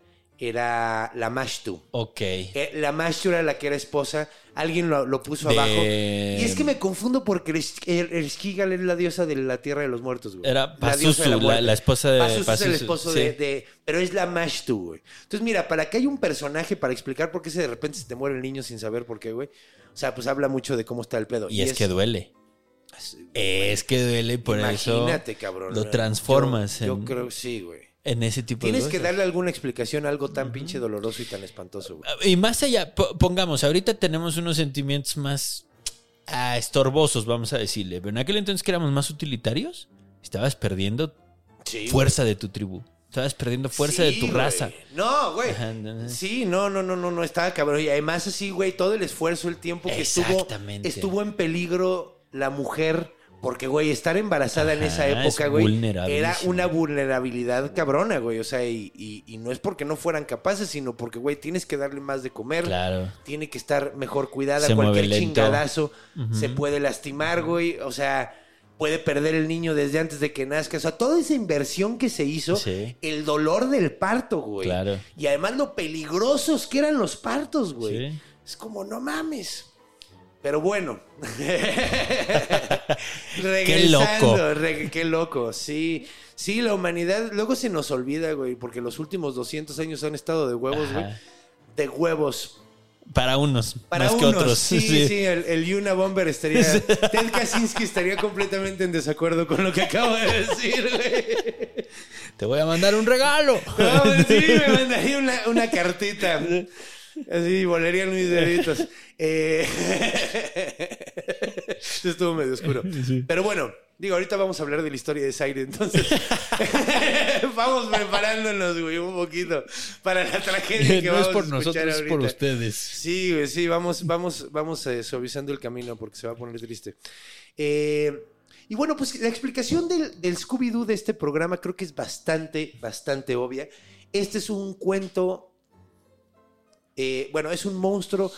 era la Mashtu. Ok. Eh, la Mashtu era la que era esposa. Alguien lo, lo puso De- abajo. Y es que me confundo porque Er- Ereshkigal es la diosa de la tierra de los muertos, güey. Era Pazuzu, la, la esposa de Pazuzu es el esposo sí. de, de- Pero es la Mashtu, güey. Entonces, mira, para que haya un personaje para explicar por qué se de repente se te muere el niño sin saber por qué, güey. O sea, pues habla mucho de cómo está el pedo. Y, es, que duele. Es que duele, por Imagínate, eso cabrón. lo transformas Yo, yo en, creo, sí, güey. En ese tipo Tienes de que cosas. darle alguna explicación a algo tan pinche doloroso y tan espantoso, güey. Y más allá, po- pongamos, ahorita tenemos unos sentimientos más ah, estorbosos, vamos a decirle. Pero en aquel entonces que éramos más utilitarios, estabas perdiendo Sí, fuerza de tu tribu. Estabas perdiendo fuerza de tu güey. raza. No, güey. Ajá, no, no. Sí, no, no, no, no, no, estaba cabrón. Y además así, güey, todo el esfuerzo, el tiempo que estuvo, estuvo en peligro la mujer. Porque, güey, estar embarazada en esa época, es güey, era una vulnerabilidad cabrona, güey. O sea, y, y- y no es porque no fueran capaces, sino porque, güey, tienes que darle más de comer. Claro. Tiene que estar mejor cuidada. Se Cualquier chingadazo se puede lastimar, güey. O sea, puede perder el niño desde antes de que nazca. O sea, toda esa inversión que se hizo, Sí. el dolor del parto, güey. Claro. Y además lo peligrosos que eran los partos, güey. Sí. Es como, no mames. Pero bueno. Qué loco. re- qué loco, sí. Sí, la humanidad luego se nos olvida, güey, porque los últimos 200 años han estado de huevos, güey. De huevos. Para unos, Para más unos, que otros. Sí, sí, el, el Yuna Bomber estaría. Ted Kaczynski estaría completamente en desacuerdo con lo que acabo de decir, güey. Te voy a mandar un regalo. No, sí, me mandaría una, una cartita. Así volarían mis deditos. Eh, estuvo medio oscuro. Pero bueno, digo, ahorita vamos a hablar de la historia de Zaire, entonces vamos preparándonos, güey, un poquito para la tragedia que no vamos es por a escuchar nosotros, es por ustedes. Sí, güey, sí, vamos, vamos, vamos eh, suavizando el camino porque se va a poner triste. Eh, y bueno, pues la explicación del, del Scooby-Doo de este programa creo que es bastante, bastante obvia. Este es un cuento, eh, bueno, es un monstruo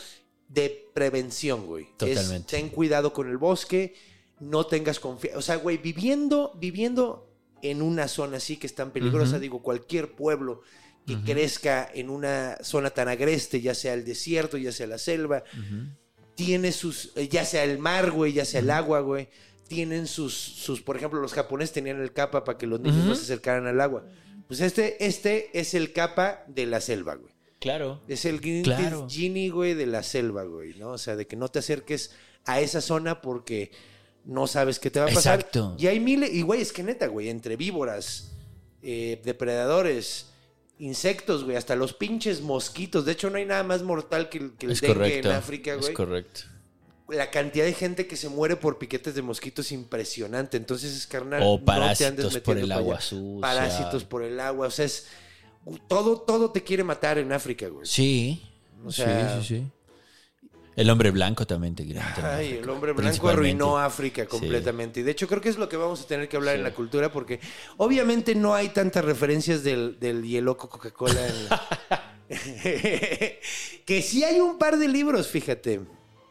de prevención, güey. Es, Totalmente. ten cuidado con el bosque, no tengas confianza. O sea, güey, viviendo, viviendo en una zona así que es tan peligrosa, digo, cualquier pueblo que crezca en una zona tan agreste, ya sea el desierto, ya sea la selva, tiene sus, eh, ya sea el mar, güey, ya sea el agua, güey, tienen sus, sus, por ejemplo, los japoneses tenían el capa para que los niños no se acercaran al agua. Pues este, este es el capa de la selva, güey. Claro. Es el Claro. genie, güey, de la selva, güey, ¿no? O sea, de que no te acerques a esa zona porque no sabes qué te va a pasar. Exacto. Y hay miles, y güey, es que neta, güey, entre víboras, eh, depredadores, insectos, güey, hasta los pinches mosquitos. De hecho, no hay nada más mortal que el, que el Es dengue correcto. en África, es güey. correcto. La cantidad de gente que se muere por piquetes de mosquitos es impresionante. Entonces es carnal. O no te andes parásitos por metiendo el agua sucia. Parásitos por el agua. O sea, es todo, todo te quiere matar en África, güey. Sí. O sea- sí, sí, sí. El hombre blanco también te quiere matar Ay, África, el hombre blanco arruinó África completamente. Y de hecho creo que es lo que vamos a tener que hablar en la cultura porque obviamente no hay tantas referencias del, del Hieloco Coca-Cola. en- que sí hay un par de libros, fíjate.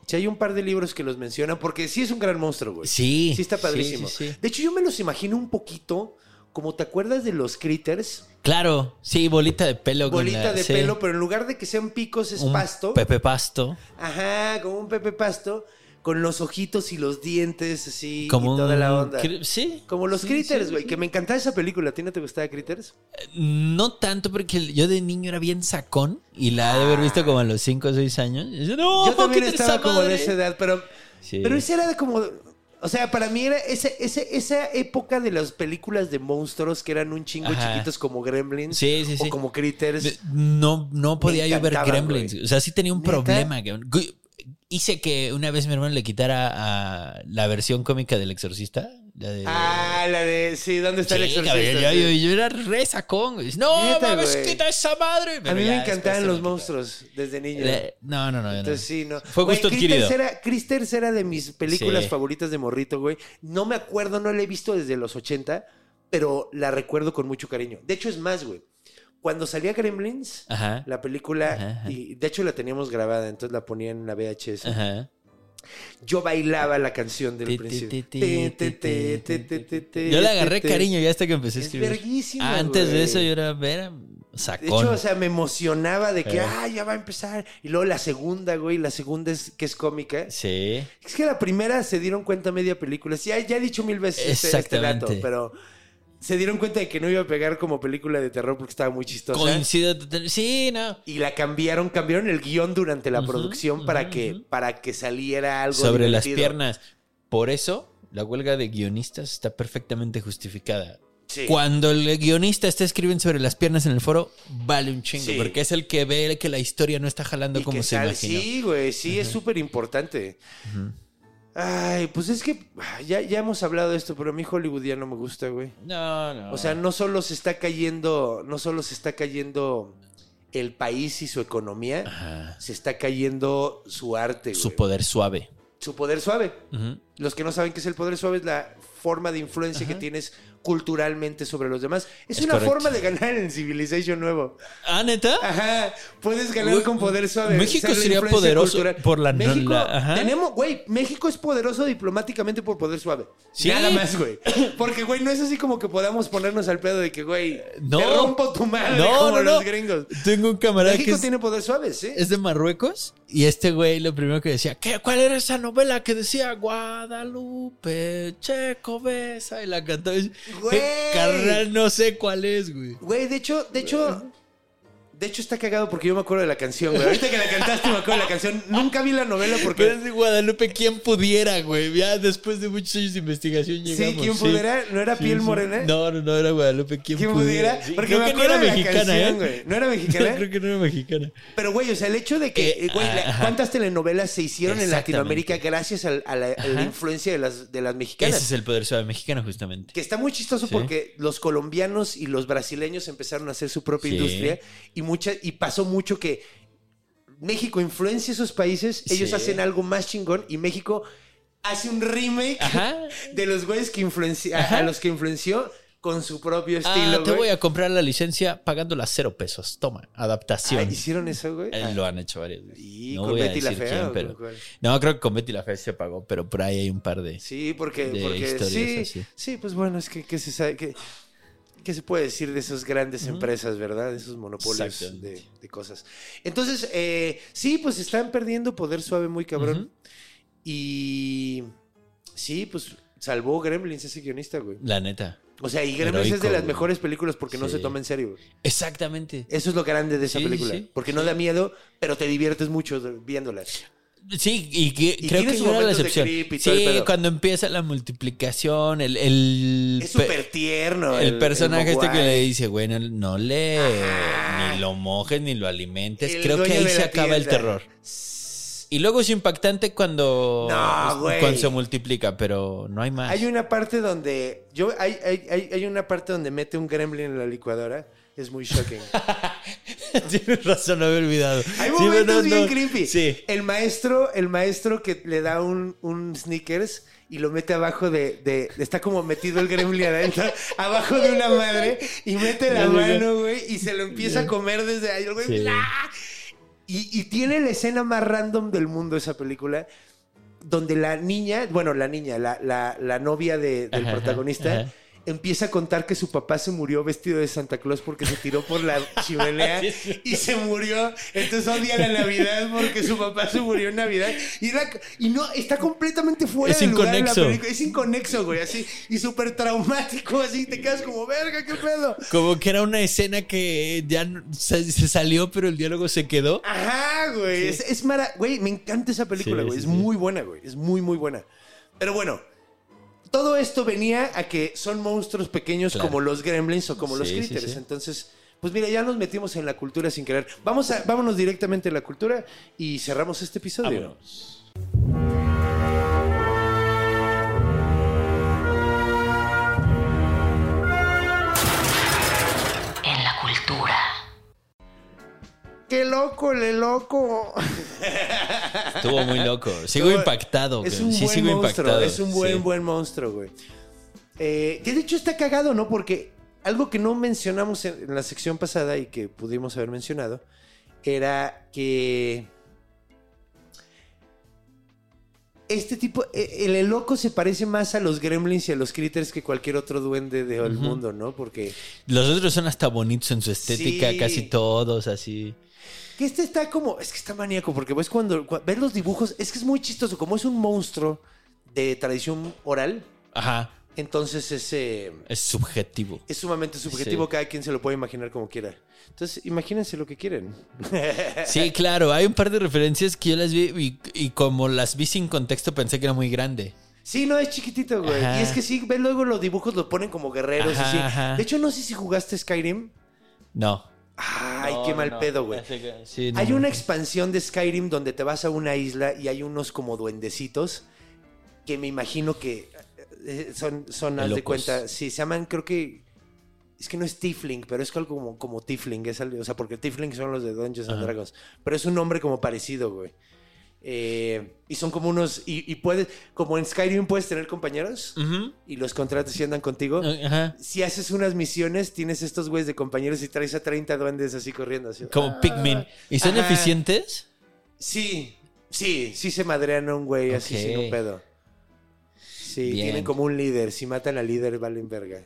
Sí hay un par de libros que los mencionan porque sí es un gran monstruo, güey. Sí. Sí está padrísimo. sí. De hecho yo me los imagino un poquito como te acuerdas de los critters, Claro, sí, bolita de pelo. bolita la- de sí. pelo, pero en lugar de que sean picos es Un pasto. Pepe Pasto. Ajá, como un Pepe Pasto, con los ojitos y los dientes así Como y toda la onda. Sí. Como los Sí, Critters, güey, sí. que me encantaba esa película. ¿A ti no te gustaba Critters? No tanto porque yo de niño era bien sacón y la he de haber visto como a los 5 o 6 años. Y yo, no, Yo también ¿qué tal estaba como de madre?" esa edad, pero, pero esa era de como... O sea, para mí era ese, ese- esa época de las películas de monstruos que eran un chingo Ajá. chiquitos como Gremlins Sí, sí, o sí. como Critters. No, no podía yo ver Gremlins. O sea, sí tenía un ¿Neta? problema. Hice que una vez mi hermano le quitara a la versión cómica del exorcista. La de... Ah, la de... Sí, ¿dónde está el Sí, exorcista? cabrón, yo, era re sacón. güey. No, mames, quita esa madre. A Pero mí me encantaban los monstruos desde niño. Le- No, no, no. Entonces sí, no. Fue Güey, gusto adquirido. Era, era de mis películas Sí. favoritas de morrito, güey. No me acuerdo, no la he visto desde los 80, pero la recuerdo con mucho cariño. De hecho, es más, güey. Cuando salía Gremlins, Ajá. la película, Ajá, ajá. y de hecho la teníamos grabada, entonces la ponía en la VHS. Ajá. Yo bailaba la canción del principio. Yo le agarré cariño ya hasta que empecé a Es escribir. verguísima, Antes de eso yo era, era De hecho, o sea, me emocionaba de que, Eh. ah, ya va a empezar. Y luego la segunda, güey, la segunda es que es cómica. sí. Es que la primera se dieron cuenta media película. Sí, ya, ya he dicho mil veces este, este dato, Exactamente. pero se dieron cuenta de que no iba a pegar como película de terror porque estaba muy chistosa. Coincido Sí, no. Y la cambiaron, cambiaron el guion durante la Ujú, producción para que para que saliera algo Sobre las piernas. Por eso, la huelga de guionistas está perfectamente justificada. Sí. Cuando el guionista está escribiendo sobre las piernas en el foro, vale un chingo, Sí. porque es el que ve que la historia no está jalando Y como se imaginó. Sí, güey, sí, es súper importante. Ay, pues es que ya, ya hemos hablado de esto, pero a mí Hollywood ya no me gusta, güey. No, no. O sea, no solo se está cayendo, no solo se está cayendo el país y su economía, Ajá. se está cayendo su arte, Su güey. poder suave. su poder suave. Los que no saben qué es el poder suave es la forma de influencia que tienes culturalmente sobre los demás. Es, Es una correcto. forma de ganar en Civilization nuevo. Ah, neta. Ajá, puedes ganar con poder suave. México sería poderoso por la- México, la- ajá. tenemos, güey, México es poderoso diplomáticamente por poder suave. Sí. Nada más, güey. Porque, güey, no es así como que podamos ponernos al pedo de que, güey, No. te rompo tu madre No, como no, los no. gringos. Tengo un camarada que México es, tiene poder suave, sí. es de Marruecos y este güey lo primero que decía, ¿qué, ¿cuál era esa novela que decía Guadalupe, Checo Besa? Y la cantaba. Güey. Carnal, no sé cuál es, güey. Güey, de hecho, de hecho, de hecho está cagado porque yo me acuerdo de la canción, güey. Ahorita que la cantaste me acuerdo de la canción. Nunca vi la novela Pero porque... es de Guadalupe, ¿quién pudiera, güey? Ya después de muchos años de investigación Sí, llegamos. ¿quién pudiera? ¿No era piel morena? No, no, no era Guadalupe, ¿quién, ¿Quién pudiera? Sí, Porque creo me que no era de la mexicana, canción, ¿eh? güey. ¿No era mexicana? creo que no era mexicana. Pero, güey, o sea, el hecho de que, Eh, güey, la- ajá. ¿cuántas telenovelas se hicieron en. Latinoamérica gracias al- a, la, a la Ajá. influencia de las, de las mexicanas? Ese es el poder suave mexicano, justamente. Que está muy chistoso Sí. porque los colombianos y los brasileños empezaron a hacer su propia Sí. industria y, y pasó mucho que México influencia esos países, ellos Sí. hacen algo más chingón y México hace un remake Ajá. de los güeyes que influenci- a- Ajá. a los que influenció con su propio Ah, estilo. te güey. voy a comprar la licencia pagándola cero pesos. Toma, adaptación. Ah, ¿Hicieron eso, güey? Eh, Ah. Lo han hecho veces. ¿Y no con voy a Betty la decir Fea quién, pero... No, creo que con Betty la Fea se pagó, pero por ahí hay un par de... Sí, porque, de porque historias sí, así. sí, pues bueno, es que, que se sabe que ¿qué se puede decir de esas grandes empresas, verdad? De esos monopolios de, de cosas. Entonces, eh, sí, pues están perdiendo poder suave muy cabrón. Y sí, pues salvó Gremlins ese guionista, güey. La neta. O sea, y Gremlins es de las güey. mejores películas porque no se toma en serio. güey. Exactamente. Eso es lo grande de esa Sí, película. sí, porque no da miedo, pero te diviertes mucho viéndola. Sí, y, que- Y creo que era la excepción. el Sí, cuando empieza la multiplicación, el... el Es pe- súper tierno. El, personaje este que le dice, güey, no, no le ni lo mojes ni lo alimentes. El Creo que ahí se acaba el terror. Y luego es impactante cuando, No, cuando se multiplica, pero no hay más. Hay una parte donde. Yo, hay, hay, hay, hay una parte donde mete un gremlin en la licuadora. Es muy shocking. Tienes razón, no había olvidado. Hay Sí, momentos no, bien no. creepy. Sí. El maestro, el maestro que le da un, un sneakers y lo mete abajo de, de- Está como metido el gremlin adentro, abajo de una madre, y mete la mano, güey, y se lo empieza a comer desde ahí. Y, y tiene la escena más random del mundo esa película, donde la niña, bueno, la niña, la, la- la novia de- del Ajá, protagonista, ajá. Empieza a contar que su papá se murió vestido de Santa Claus porque se tiró por la chimenea y se murió. Entonces odia la Navidad porque su papá se murió en Navidad. Y, era- y no, está completamente fuera Es de lugar en la película. Es inconexo, güey, así. Y súper traumático, así. Te quedas como, verga, qué pedo. Como que era una escena que ya se, se salió, pero el diálogo se quedó. Ajá, güey. Es, es mara... Güey, me encanta esa película, Sí, güey. sí, es muy buena, güey. Es muy, muy buena. Pero bueno, todo esto venía a que son monstruos pequeños Claro. como los gremlins o como los sí, critters. sí. Entonces, pues mira, ya nos metimos en la cultura sin querer. Vamos a, vámonos directamente a la cultura y cerramos este episodio. Vámonos. ¡Qué loco, le loco! Estuvo muy loco. Sigo impactado. Es güey. sí, sigo monstruo. impactado. Es un buen, Sí. buen monstruo, güey. Eh, que de hecho está cagado, ¿no? Porque algo que no mencionamos en, en la sección pasada y que pudimos haber mencionado era que este tipo, eh, el loco se parece más a los gremlins y a los critters que cualquier otro duende del mundo, ¿no? Porque Los otros son hasta bonitos en su estética, Sí. casi todos así. Que este está como, es que está maníaco, porque ves cuando, cua- ves los dibujos, es que es muy chistoso, como es un monstruo de tradición oral, Ajá. entonces es, eh, Es subjetivo. es sumamente subjetivo, Sí. cada quien se lo puede imaginar como quiera. Entonces, imagínense lo que quieren. Sí, claro. Hay un par de referencias que yo las vi y, y como las vi sin contexto pensé que era muy grande. Sí, no, es chiquitito, güey. Ajá. Y es que sí, ves luego los dibujos los ponen como guerreros Ajá, así. ajá. De hecho, no sé si jugaste Skyrim. No. Ay, qué mal pedo, güey. Sí, no, Hay una expansión de Skyrim donde te vas a una isla y hay unos como duendecitos que me imagino que eh, son, son haz de cuenta, sí, se llaman, creo que, es que no es Tiefling, pero es algo como, como Tiefling, es algo- o sea, porque Tiefling son los de Dungeons and Ajá. Dragons, pero es un nombre como parecido, güey. Eh, y son como unos, y, y puedes, como en Skyrim puedes tener compañeros y los contratas y andan contigo. Ajá. Si haces unas misiones, tienes estos güeyes de compañeros y traes a 30 duendes así corriendo. Así. Como Pikmin. ¿Y son Ajá. eficientes? Sí, sí, sí se madrean a un güey así sin un pedo. Sí, Bien. tienen como un líder. Si matan al líder, valen verga.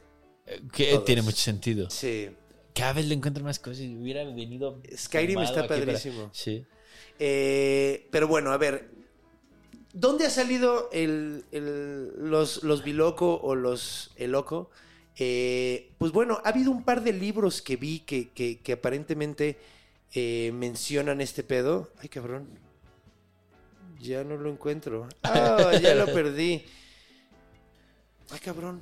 Que Todos. tiene mucho sentido. Sí. Cada vez le encuentro más cosas. Hubiera venido. Skyrim está para- padrísimo. Sí. Eh, pero bueno, a ver. ¿Dónde ha salido el, el- los, los Biloco o los El Loco? Eh, pues bueno, ha habido un par de libros que vi que, que- que aparentemente eh, mencionan este pedo. Ay, cabrón. Ya no lo encuentro. Ah, ya lo perdí. Ay, cabrón.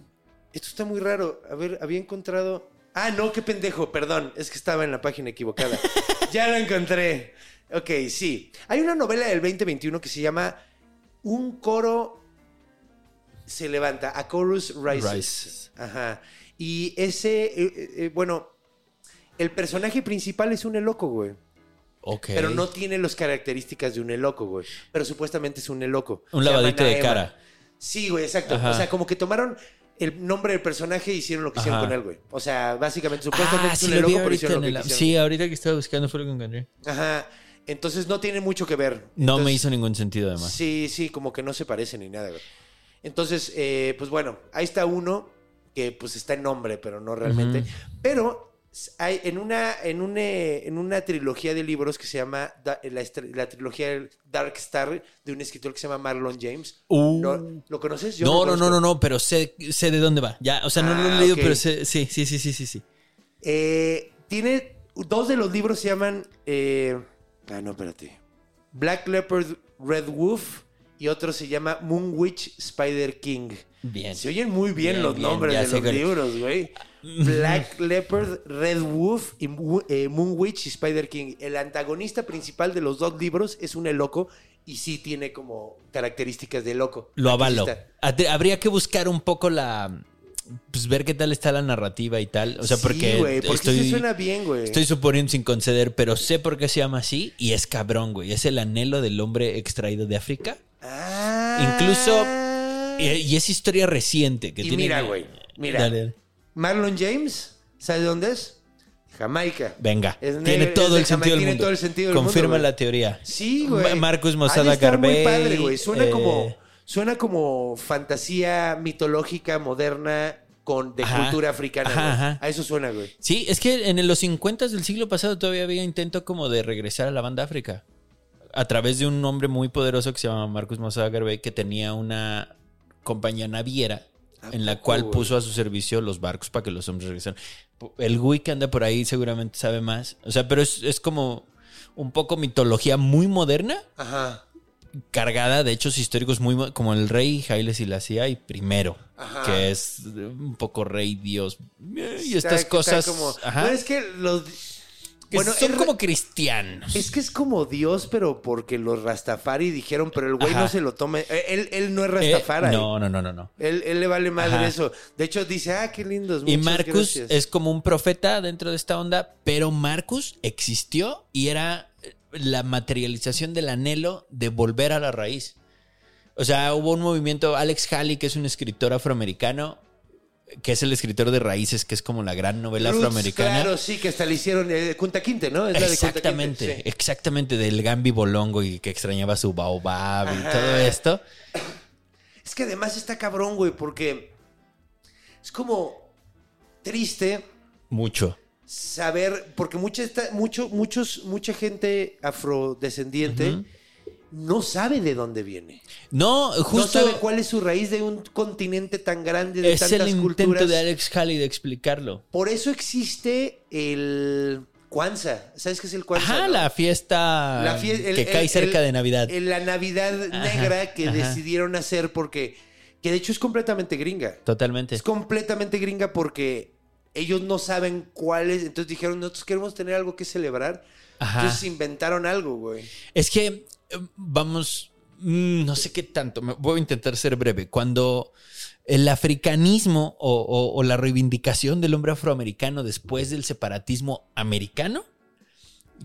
Esto está muy raro. A ver, había encontrado. Ah, no, qué pendejo, perdón. Es que estaba en la página equivocada. ya lo encontré. Ok, sí. Hay una novela del 2021 que se llama Un coro se levanta. A chorus rises. Rises. Ajá. Y ese, eh, eh, bueno, el personaje principal es un eloco, güey. Ok. Pero no tiene las características de un eloco, güey. Pero supuestamente es un eloco. Un Se lavadito de cara. Sí, güey, exacto. Ajá. O sea, como que tomaron el nombre del personaje y hicieron lo que hicieron con él, güey. O sea, básicamente, supuestamente Ah, es sí, un vi eloco, pero hicieron lo que el... quisieron. Sí, ahorita que estaba buscando fue lo que encontré. Ajá. Entonces no tiene mucho que ver. No me hizo ningún sentido, además. Sí, sí, como que no se parece ni nada, güey. Entonces, eh, pues bueno, ahí está uno que pues está en nombre, pero no realmente. Pero hay en una, en, una, en una trilogía de libros que se llama Da- la, la trilogía Dark Star de un escritor que se llama Marlon James. Uh. ¿No- ¿Lo conoces? Yo No, no, no, no, no, pero sé, sé de dónde va. Ya, o sea, no lo Ah, he leído, ok. pero sé, sí, sí, sí, sí, sí, sí. Eh, tiene dos de los libros se llaman eh, ah no espérate. Black Leopard Red Wolf y otro se llama Moon Witch Spider King. Bien. se oyen muy bien, Bien, los bien, nombres de los libros güey. Black Leopard Red Wolf y eh, Moon Witch y Spider King. El antagonista principal de los dos libros es un loco y sí tiene como características de loco. Lo avalo. Habría que buscar un poco la, pues ver qué tal está la narrativa y tal. O sea, Sí, porque, güey, porque estoy, sí suena bien, güey. estoy suponiendo sin conceder, pero sé por qué se llama así y es cabrón, güey. Es el anhelo del hombre extraído de África. Ah. Incluso- Y, es historia reciente. Que Y tiene- mira, güey, mira. Dale, dale. Marlon James, ¿sabes de dónde es? Jamaica. Venga, Es tiene todo es el sentido del tiene mundo. todo el sentido del Confirma mundo, la teoría. Sí, güey. Ma- Marcus Mosada estar muy Garbey, padre, güey. Suena eh, como suena como fantasía mitológica moderna con de Ajá. cultura africana. Ajá. A eso suena, güey. Sí, es que en los 50 del siglo pasado todavía había intento como de regresar a la banda África. A través de un hombre muy poderoso que se llama Marcus Mosada Garbey, que tenía una compañía naviera ¿A en la cual puso a su servicio los barcos para que los hombres regresaran. El güey que anda por ahí seguramente sabe más. O sea, pero es, es como un poco mitología muy moderna, Ajá. Cargada de hechos históricos muy mo- como el rey Haile Selassie y primero, Ajá. que es un poco rey dios eh, y Está- estas está cosas. como- ajá, Bueno, es que los que bueno, son como cristianos. Es que es como Dios, pero porque los Rastafari dijeron, pero el güey Ajá. no se lo tome. Eh, Él, él no es Eh, Rastafari. no, no, no, no, no. Él, él le vale madre Ajá. eso. De hecho, dice, ah, qué lindos. Y Marcus gracias". es como un profeta dentro de esta onda, pero Marcus existió y era la materialización del anhelo de volver a la raíz. O sea, hubo un movimiento, Alex Haley, que es un escritor afroamericano, que es el escritor de Raíces, que es como la gran novela Roots, afroamericana. Claro, sí, que hasta le hicieron eh, Kunta Kinte, ¿no? Es la de Exactamente, sí. exactamente, del Gambi Bolongo y que extrañaba su baobab y todo esto. Es que además está cabrón, güey, porque es como triste Mucho. Saber, porque mucha, mucho, muchos, mucha gente afrodescendiente no sabe de dónde viene. No, No justo sabe cuál es su raíz de un continente tan grande, de es tantas el intento culturas. de Alex Haley de explicarlo. Por eso existe el Kwanzaa. ¿Sabes qué es el Kwanzaa? Ajá, no? la fiesta La fie- el- que el- cae cerca de Navidad. la Navidad negra que ajá. decidieron hacer porque, que de hecho es completamente gringa. Totalmente. Es completamente gringa porque ellos no saben cuál es. Entonces dijeron, nosotros queremos tener algo que celebrar. Ajá. Entonces inventaron algo, güey. Es que eh, vamos, mm, no sé qué tanto, me- voy a intentar ser breve. Cuando el africanismo o, o- o la reivindicación del hombre afroamericano después del separatismo americano,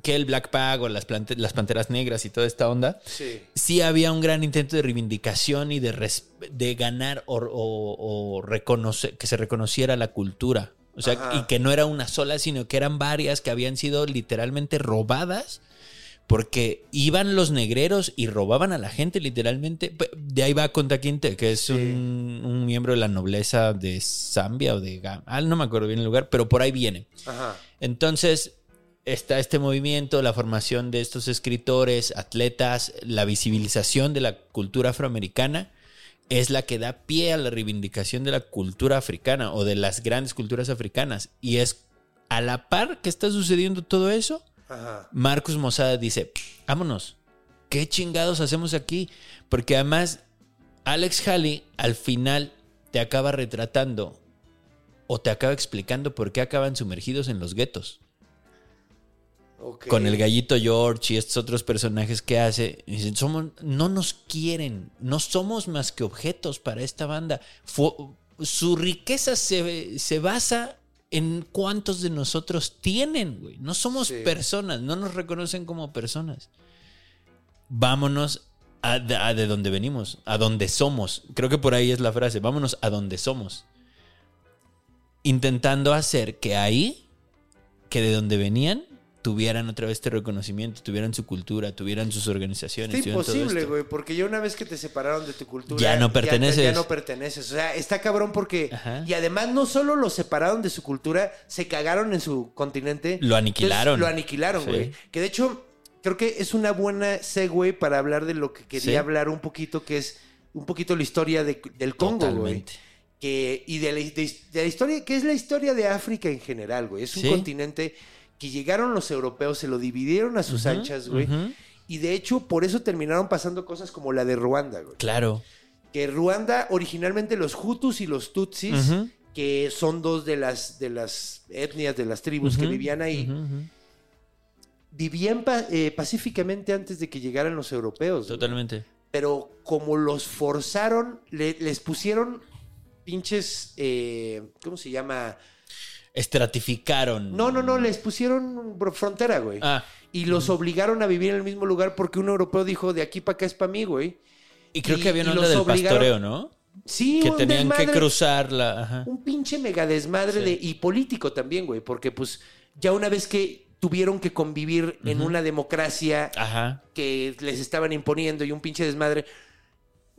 que el Black Pag o las, las Panteras Negras y toda esta onda, Sí. sí había un gran intento de reivindicación y de, ganar o, o- o reconocer, que se reconociera la cultura. O sea, Ajá. y que no era una sola, sino que eran varias que habían sido literalmente robadas porque iban los negreros y robaban a la gente literalmente. De ahí va Conta Quinte, que es Sí. un, un miembro de la nobleza de Zambia o de Gam- Ah, no me acuerdo bien el lugar, pero por ahí viene. Ajá. Entonces, está este movimiento, la formación de estos escritores, atletas, la visibilización de la cultura afroamericana es la que da pie a la reivindicación de la cultura africana o de las grandes culturas africanas. Y es a la par que está sucediendo todo eso, Ajá. Marcus Mosada dice, vámonos, ¿qué chingados hacemos aquí? Porque además, Alex Haley al final te acaba retratando o te acaba explicando por qué acaban sumergidos en los guetos. Con el gallito George y estos otros personajes que hace. Dicen, somos, no nos quieren, no somos más que objetos para esta banda. Fu- su riqueza se, se basa en cuántos de nosotros tienen, güey. No somos Sí. personas, no nos reconocen como personas. Vámonos a, de- a de donde venimos, a donde somos. Creo que por ahí es la frase, vámonos a donde somos. Intentando hacer que ahí, que de donde venían, tuvieran otra vez este reconocimiento, tuvieran su cultura, tuvieran sus organizaciones. Está todo imposible, güey, porque ya una vez que te separaron de tu cultura... Ya no perteneces. Ya, no perteneces. O sea, está cabrón porque... Ajá. Y además no solo los separaron de su cultura, se cagaron en su continente. Lo aniquilaron. Entonces, lo aniquilaron, Sí. güey. Que de hecho, creo que es una buena segue para hablar de lo que quería Sí. hablar un poquito, que es un poquito la historia de- del Congo, güey. Que, y de la, de- de la historia, que es la historia de África en general, güey. Es un Sí. continente que llegaron los europeos, se lo dividieron a sus anchas, güey. Y de hecho, por eso terminaron pasando cosas como la de Ruanda, güey. Claro. Que Ruanda, originalmente los Hutus y los Tutsis, que son dos de las, de las etnias, de las tribus que vivían ahí, vivían pa- eh, pacíficamente antes de que llegaran los europeos. güey. Totalmente. Pero como los forzaron, le- les pusieron pinches, eh, ¿cómo se llama? Estratificaron. No, no, no, les pusieron frontera, güey. Ah. Y los obligaron a vivir en el mismo lugar porque un europeo dijo, de aquí para acá es para mí, güey. Y creo y- que había una onda del obligaron- pastoreo, ¿no? Sí, que un tenían que desmadre. cruzar la. Ajá. Un pinche mega desmadre Sí. de, y político también, güey, porque pues ya una vez que tuvieron que convivir en una democracia Ajá. que les estaban imponiendo y un pinche desmadre,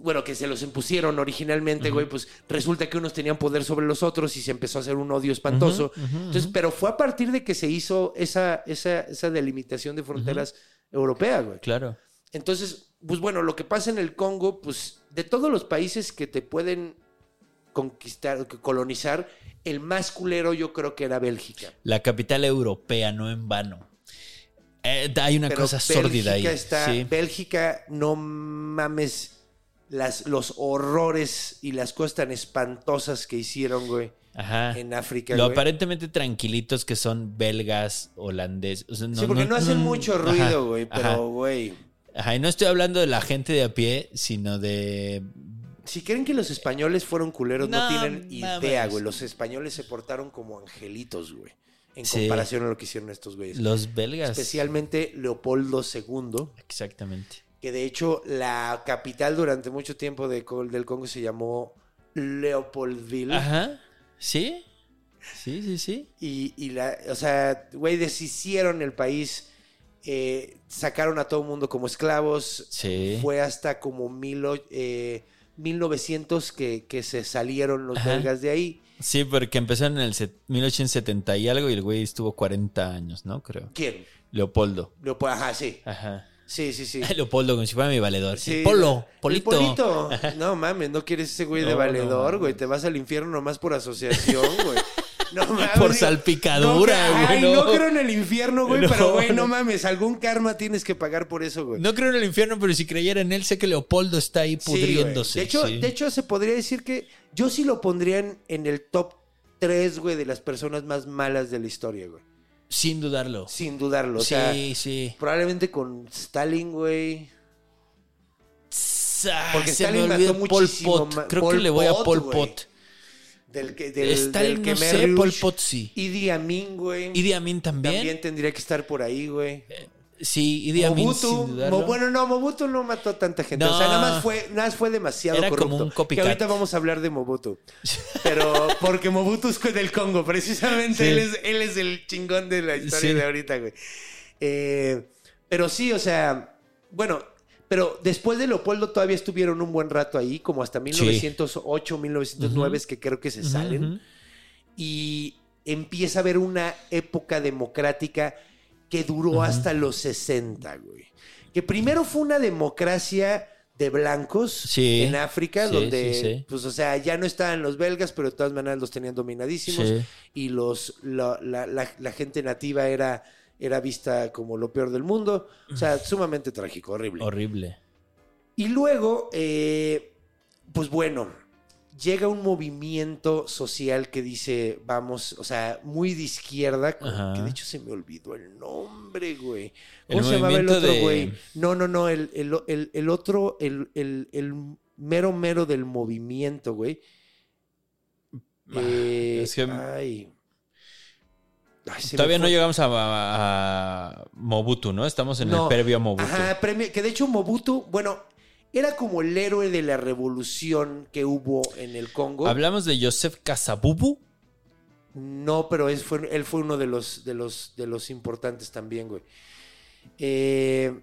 bueno, que se los impusieron originalmente, güey, pues resulta que unos tenían poder sobre los otros y se empezó a hacer un odio espantoso. Entonces, pero fue a partir de que se hizo esa, esa, esa delimitación de fronteras europeas, güey. Claro. Entonces, pues bueno, lo que pasa en el Congo, pues de todos los países que te pueden conquistar, colonizar, el más culero yo creo que era Bélgica. La capital europea, no en vano. Eh, hay una Pero cosa sórdida ahí. Bélgica está, Sí. Bélgica, no mames las, los horrores y las cosas tan espantosas que hicieron, güey, Ajá. en África. Lo güey. aparentemente tranquilitos que son belgas, holandeses. o sea, sí, porque no, hacen mucho ajá, ruido, güey, ajá. pero, güey, Ajá, y no estoy hablando de la gente de a pie, sino de. si creen que los españoles fueron culeros, no, No tienen idea, güey. Los españoles se portaron como angelitos, güey, en Sí. comparación a lo que hicieron estos güeyes. Los belgas. Especialmente Leopoldo II, Exactamente. Que de hecho la capital durante mucho tiempo de, del Congo se llamó Leopoldville. Ajá. ¿Sí? Sí, sí, sí. Y, y la, o sea, güey, deshicieron el país, eh, sacaron a todo el mundo como esclavos. Sí. Fue hasta como mil, eh, 1900 que, que se salieron los Ajá. belgas de ahí. Sí, porque empezaron en el set- 1870 y algo y el güey estuvo 40 años, ¿no? Creo. ¿Quién? Leopoldo. Leopoldo, ajá, sí. Ajá. Sí, sí, sí. Leopoldo, como si fuera mi valedor. Sí. Polo, Polito. Polito. No mames, no quieres ese güey de No, valedor, güey. Te vas al infierno nomás por asociación, güey. No mames. Por salpicadura, no, güey, Ay, no. no creo en el infierno, güey, pero güey, no mames, algún karma tienes que pagar por eso, güey. No creo en el infierno, pero si creyera en él, sé que Leopoldo está ahí Sí, pudriéndose. de, hecho, sí. de hecho, se podría decir que yo sí lo pondría en, en el top 3, güey, de las personas más malas de la historia, güey. Sin dudarlo. Sin dudarlo. O sí, sea, sí. probablemente con Stalin, güey. Porque se Stalin me olvidó mató Pol Pot. ma- Creo Pol que le voy a Pol. Pot. Del que, del, Stalin, del que no me sé. Pol Pot sí. Idi Amin, güey. Idi Amin también. También tendría que estar por ahí, güey. Sí, Idi Amin Mobutu, sin dudarlo. Mo- bueno, no, Mobutu no mató a tanta gente. O sea, nada más fue, nada más fue demasiado Era como corrupto. un copycat. Que ahorita vamos a hablar de Mobutu. Pero porque Mobutu es del Congo, precisamente Sí. él, es, él es el chingón de la historia Sí. de ahorita, güey. Eh, pero sí, o sea, bueno, pero después de Leopoldo todavía estuvieron un buen rato ahí, como hasta 1908, 1909, es que creo que se salen. Y empieza a haber una época democrática que duró hasta los 60, güey. Que primero fue una democracia de blancos Sí, en África, sí, donde, sí, pues, o sea, ya no estaban los belgas, pero de todas maneras los tenían dominadísimos. Y los, la, la- la- la gente nativa era, era vista como lo peor del mundo. O sea, sumamente trágico, horrible. Horrible. Y luego, eh, pues bueno, llega un movimiento social que dice, vamos, o sea, muy de izquierda, Ajá. que de hecho se me olvidó el nombre, güey. El ¿Cómo se llamaba el otro, de- güey? No, no, no, el, el- el- el otro, el, el- el mero mero del movimiento, güey. Eh, es que- ay. Todavía no llegamos a, a- a Mobutu, ¿no? Estamos en No. el previo a Mobutu. Ajá, premio- que de hecho Mobutu, bueno, era como el héroe de la revolución que hubo en el Congo. Hablamos de Joseph Kasabubu. No, pero fue- él fue uno de los, de los, de los importantes también, güey. Eh,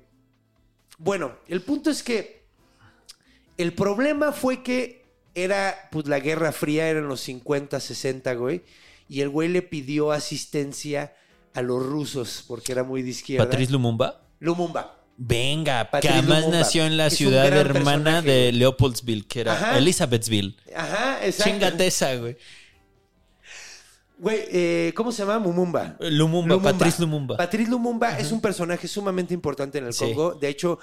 bueno, el punto es que el problema fue que era, pues la Guerra Fría, eran los 50, 60, güey. Y el güey le pidió asistencia a los rusos porque era muy de izquierda. Patrice Lumumba. Lumumba. Venga, que Patrice además Lumumba. nació en la ciudad hermana personaje, de. Leopoldsville, que era Ajá. Elizabethville. Ajá, exacto. Chingate esa, güey. Güey, eh, ¿cómo se llama? Mumumba. Lumumba, Patrice Lumumba. Patrice Lumumba es un personaje sumamente importante en el Sí. Congo. De hecho,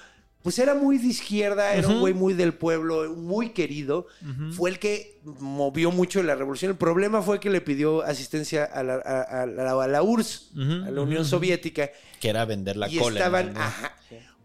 pues era muy de izquierda, era un güey muy del pueblo, muy querido. Fue el que movió mucho la revolución. El problema fue que le pidió asistencia a la, a- a la- a la URSS, a la Unión Soviética. Que era vender la y cola. estaban, ¿no? ajá,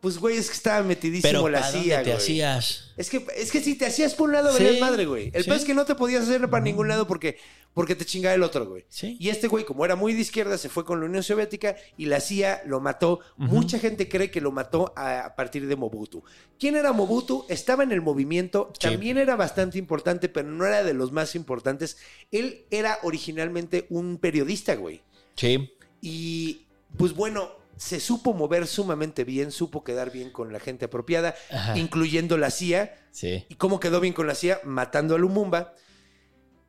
Pues, güey, es que estaba metidísimo Pero la ¿para dónde CIA, te güey. hacías? Es que, es que si te hacías por un lado, Sí, valías madre, güey. El sí. peor es que no te podías hacer para ningún lado porque, porque te chingaba el otro, güey. Sí. Y este güey, como era muy de izquierda, se fue con la Unión Soviética y la CIA lo mató. Mucha gente cree que lo mató a, a partir de Mobutu. ¿Quién era Mobutu? Estaba en el movimiento, Sí. también era bastante importante, pero no era de los más importantes. Él era originalmente un periodista, güey. Sí. Y pues bueno, se supo mover sumamente bien, supo quedar bien con la gente apropiada, Ajá. incluyendo la CIA. Sí. ¿Y cómo quedó bien con la CIA? Matando a Lumumba.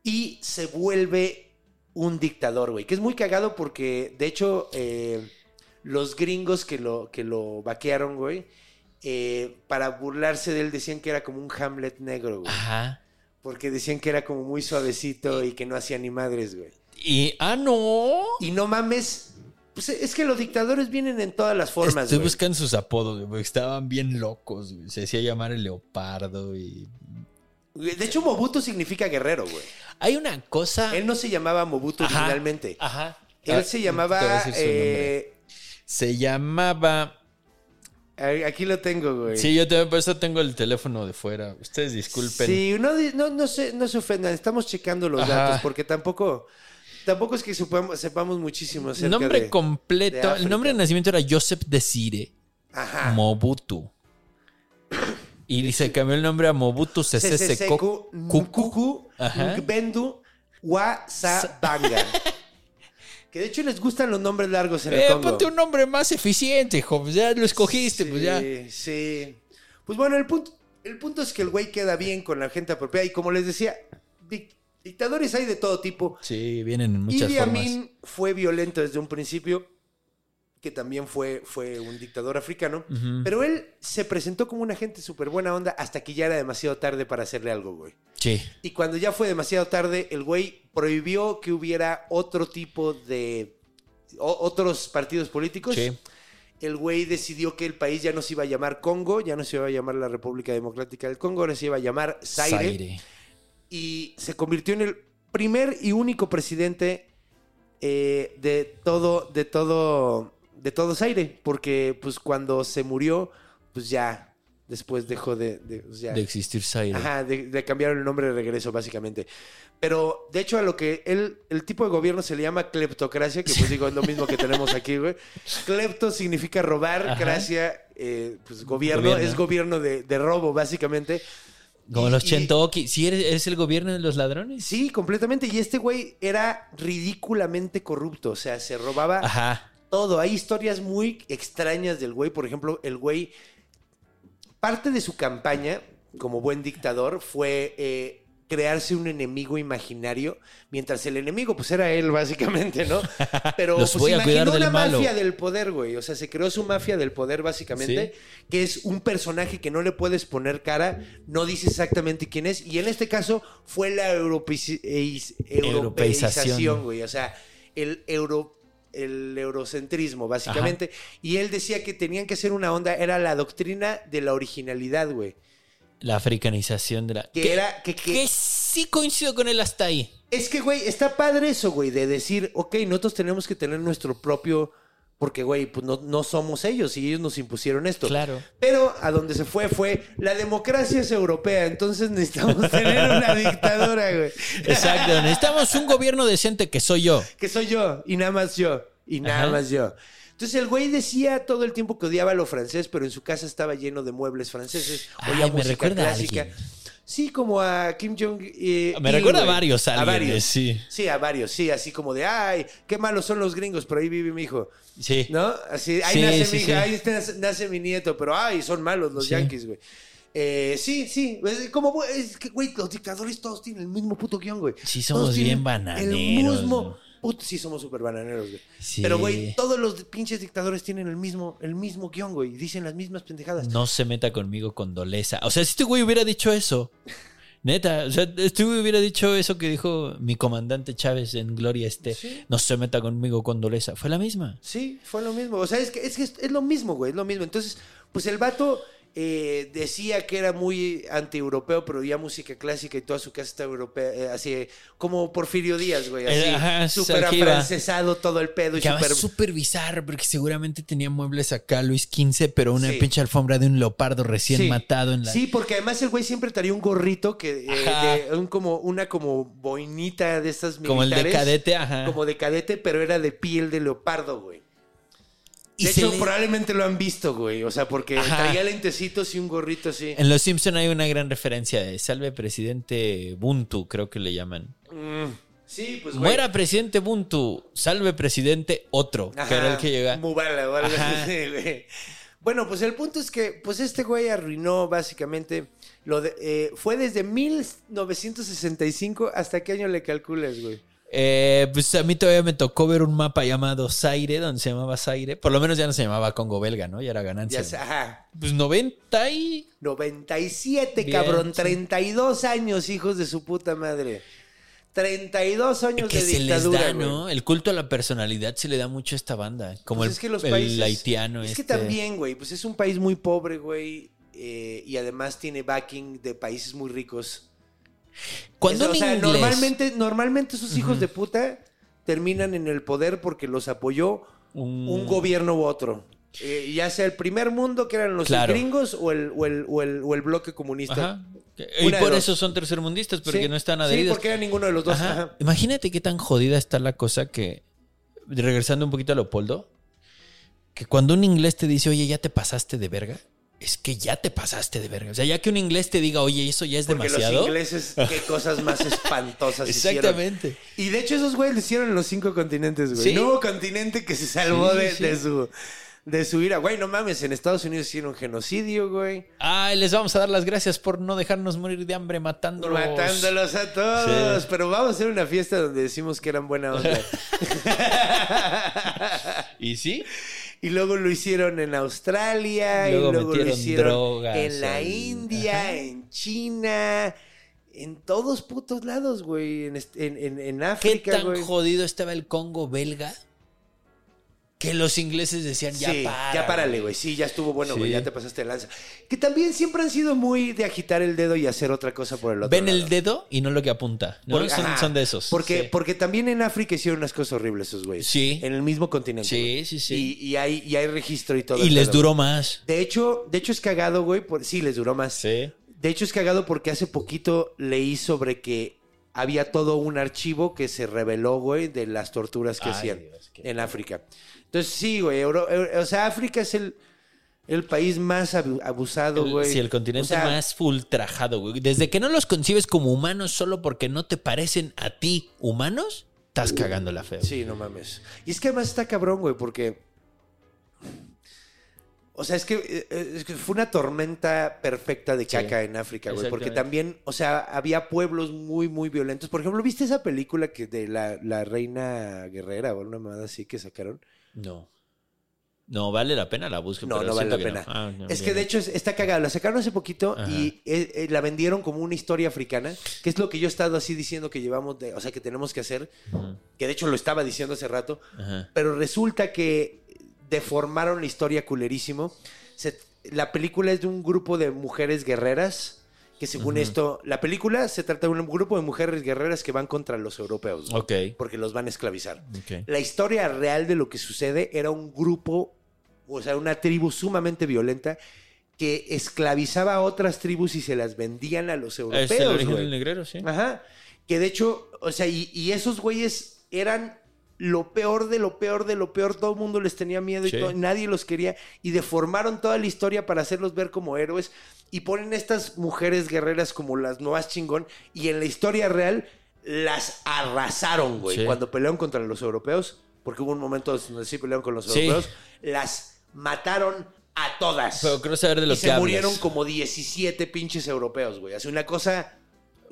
Y se vuelve un dictador, güey. Que es muy cagado porque, de hecho, eh, los gringos que lo, que lo vaquearon, güey, eh, para burlarse de él decían que era como un Hamlet negro, güey. Ajá. Porque decían que era como muy suavecito y que no hacía ni madres, güey. Y, ah, no. Y no mames. Pues es que los dictadores vienen en todas las formas, Estoy güey. buscando sus apodos, güey, estaban bien locos, güey. Se hacía llamar el leopardo y... De hecho, Mobutu significa guerrero, güey. Hay una cosa... Él no se llamaba Mobutu Ajá. originalmente. Ajá. Él Ah, se te llamaba. voy a decir su nombre. eh, Se llamaba... aquí lo tengo, güey. Sí, yo también por eso tengo el teléfono de fuera. Ustedes disculpen. Sí, no, no, no, se, no se ofendan. Estamos checando los Ajá. datos porque tampoco. Tampoco es que supamos- sepamos muchísimo acerca nombre de- completo. de el nombre de nacimiento era Joseph Desire Ajá. Mobutu. Y se cambió el nombre a Mobutu Sese Kuku. Ngbendu Wasabanga. que de hecho les gustan los nombres largos en el Eh, Congo. ponte un nombre más eficiente, hijo. Pues Ya lo escogiste, pues ya. Sí, sí. Pues bueno, el punto, el punto es que el güey queda bien con la gente apropiada. Y como les decía, dic- dictadores hay de todo tipo. Sí, vienen en muchas Idi formas. Amin fue violento desde un principio, que también fue, fue un dictador africano. Pero él se presentó como una gente súper buena onda hasta que ya era demasiado tarde para hacerle algo, güey. Sí. Y cuando ya fue demasiado tarde, el güey prohibió que hubiera otro tipo de... o- otros partidos políticos. Sí. El güey decidió que el país ya no se iba a llamar Congo, ya no se iba a llamar la República Democrática del Congo, ahora se iba a llamar Zaire. Zaire. Y se convirtió en el primer y único presidente eh, de todo, de todo, de todo Zaire. Porque pues cuando se murió, pues ya después dejó de... de- pues, ya- De existir Zaire. Ajá, de, de cambiar el nombre de regreso, básicamente. Pero, de hecho, a lo que él, el tipo de gobierno se le llama cleptocracia, que pues digo, es lo mismo que tenemos aquí, güey. Clepto significa robar, Ajá. gracia, eh, pues gobierno, Gobierno. es gobierno de, de robo, básicamente. Como Y- los Chentoki. ¿Sí eres, eres el gobierno de los ladrones? Sí, completamente. Y este güey era ridículamente corrupto, o sea, se robaba Ajá. todo. Hay historias muy extrañas del güey. Por ejemplo, el güey, parte de su campaña como buen dictador fue eh, crearse un enemigo imaginario, mientras el enemigo pues era él básicamente, ¿no? Pero Los pues voy a imaginó cuidar del una malo. mafia del poder, güey. O sea, se creó su mafia del poder básicamente, que es un personaje que no le puedes poner cara, no dice exactamente quién es, y en este caso fue la europeiz- Europeización. güey. O sea, el euro el eurocentrismo, básicamente. Y él decía que tenían que hacer una onda, era la doctrina de la originalidad, güey. La africanización de la. Que era- que- que- que sí coincido con él hasta ahí. Es que, güey, está padre eso, güey, de decir, ok, nosotros tenemos que tener nuestro propio. Porque, güey, pues no, no somos ellos y ellos nos impusieron esto. Claro. Pero a donde se fue fue la democracia es europea, entonces necesitamos tener una dictadura, güey. Exacto. Necesitamos un gobierno decente que soy yo. que soy yo, y nada más yo, y nada Ajá. más yo. Entonces el güey decía todo el tiempo que odiaba lo francés, pero en su casa estaba lleno de muebles franceses. Ay, Oía me música recuerda a clásica. Sí, como a Kim Jong. eh, Me recuerda a varios A varios. sí. Sí, a varios, sí, así como de, ay, qué malos son los gringos, pero ahí vive mi hijo. Sí. ¿No? Así, ahí Sí, nace sí, mi sí. hija, ahí nace, nace mi nieto, pero ay, son malos los yankees, güey. Eh, sí, sí, es como, es que, güey, los dictadores todos tienen el mismo puto guion, güey. Sí, Todos somos bien tienen bananeros, El mismo. Puto, sí somos súper bananeros, güey. Sí. Pero, güey, todos los pinches dictadores tienen el mismo, el mismo guion, güey, y dicen las mismas pendejadas. No se meta conmigo con Doleza. O sea, si este güey hubiera dicho eso. Neta, o sea, este güey hubiera dicho eso que dijo mi comandante Chávez en Gloria Este. Sí. No se meta conmigo con Doleza. Fue la misma. Sí, fue lo mismo. O sea, es que es, que es, es lo mismo, güey, es lo mismo. Entonces, pues el vato eh, decía que era muy anti-europeo, pero ya música clásica y toda su casa está europea, eh, así como Porfirio Díaz, güey, así, Eh, ajá, súper afrancesado todo el pedo y súper bizarro porque seguramente tenía muebles acá Luis XV, pero una Sí. pinche alfombra de un leopardo recién Sí. matado en la... Sí, porque además el güey siempre traía un gorrito que eh, de un como una como boinita de estas como el de militares, cadete, ajá. como de cadete, pero era de piel de leopardo, güey. Y De hecho, le- probablemente lo han visto, güey. O sea, porque Ajá. traía lentecitos y un gorrito así. En Los Simpson hay una gran referencia de Salve Presidente Buntu, creo que le llaman. Mm, Sí, pues güey. Muera Presidente Buntu, salve Presidente otro, que era el que llega. Mubala o algo Ajá. así, güey. Bueno, pues el punto es que pues este güey arruinó básicamente lo de, eh, fue desde 1965 hasta qué año le calculas, güey. Eh, pues a mí todavía me tocó ver un mapa llamado Zaire, donde se llamaba Zaire. Por lo menos ya no se llamaba Congo belga, ¿no? Ya era ganancia. Ya sé, ajá. Pues 90 y... 97, Bien, cabrón, sí. 32 años, hijos de su puta madre. 32 años Que de se les dictadura, da, güey. ¿no? El culto a la personalidad se le da mucho a esta banda. Como Pues el, es que los el países, haitiano. Es que este. también, güey, pues es un país muy pobre, güey. eh, y además tiene backing de países muy ricos. Cuando o sea, normalmente, normalmente esos hijos de puta terminan en el poder porque los apoyó Un- un gobierno u otro. Eh, ya sea el primer mundo, que eran los Claro. gringos, o el, o el, o el, o el bloque comunista. Y por eso son tercermundistas, porque Sí, no están Sí, adheridos. porque era ninguno de los dos. Ajá. Ajá. Imagínate qué tan jodida está la cosa que, regresando un poquito a Leopoldo, que cuando un inglés te dice, oye, ya te pasaste de verga, es que ya te pasaste de verga. O sea, ya que un inglés te diga, oye, eso ya es Porque demasiado. los ingleses, qué cosas más espantosas hicieron. Exactamente. Y de hecho esos güeyes lo hicieron en los cinco continentes, güey. Sí. No hubo continente que se salvó Sí, de, sí. de su de su ira. Güey, no mames, en Estados Unidos hicieron genocidio, güey. Ay, les vamos a dar las gracias por no dejarnos morir de hambre matándolos. Matándolos a todos. Pero vamos a hacer una fiesta donde decimos que eran buena onda. ¿Y sí? Y luego lo hicieron en Australia. Luego y luego lo hicieron drogas en la India, Ajá. en China. En todos putos lados, güey. En, en, en- en ¿Qué África, tan güey. jodido estaba el Congo belga? Que los ingleses decían, ya sí, para. ya párale, güey. Sí, ya estuvo bueno, güey. Sí. Ya te pasaste de lanza. Que también siempre han sido muy de agitar el dedo y hacer otra cosa por el otro Ven lado. el dedo y no lo que apunta. ¿no? Porque- son, ajá, son de esos. Porque, Sí. porque también en África hicieron unas cosas horribles esos güeyes. Sí. En el mismo continente. Sí, sí, sí. Y, y hay, y hay registro y todo. Y les pedo, duró más. De hecho, de hecho es cagado, güey. por- Sí, les duró más. Sí. De hecho es cagado porque hace poquito leí sobre que había todo un archivo que se reveló, güey, de las torturas que Ay, hacían Dios, en África. Entonces, sí, güey. Euro- o sea, África es el, el país más abu- abusado, güey. sí, el continente O sea, más ultrajado, güey. Desde que no los concibes como humanos solo porque no te parecen a ti humanos, estás cagando la fea. Sí, no mames. Y es que además está cabrón, güey, porque. O sea, es que, eh, es que fue una tormenta perfecta de Sí. caca en África, güey. Porque también, o sea, había pueblos muy, muy violentos. Por ejemplo, ¿viste esa película que de la, la reina guerrera o una mamada así que sacaron? No. No, vale la pena la búsqueda. No, pero no vale la pena. no. Ah, no, es que de hecho es- está cagada. La sacaron hace poquito Ajá. y eh, eh, la vendieron como una historia africana, que es lo que yo he estado así diciendo que llevamos, de, o sea, que tenemos que hacer. Que de hecho lo estaba diciendo hace rato. Ajá. Pero resulta que deformaron la historia culerísimo. Se- la película es de un grupo de mujeres guerreras. Que según esto, la película se trata de un grupo de mujeres guerreras que van contra los europeos. Ok. Porque los van a esclavizar. ok. La historia real de lo que sucede era un grupo, o sea, una tribu sumamente violenta que esclavizaba a otras tribus y se las vendían a los Es el europeos. origen del negrero, sí. Ajá. Que de hecho, o sea, y, y esos güeyes eran lo peor de lo peor de lo peor. Todo el mundo les tenía miedo y todo- nadie los quería. Y deformaron toda la historia para hacerlos ver como héroes. Y ponen estas mujeres guerreras como las nuevas chingón. Y en la historia real las arrasaron, güey. Sí. Cuando pelearon contra los europeos. Porque hubo un momento donde sí pelearon con los Sí. europeos. Las mataron a todas. Pero creo saber de lo y que se hablas. murieron como 17 pinches europeos, güey. Hace una cosa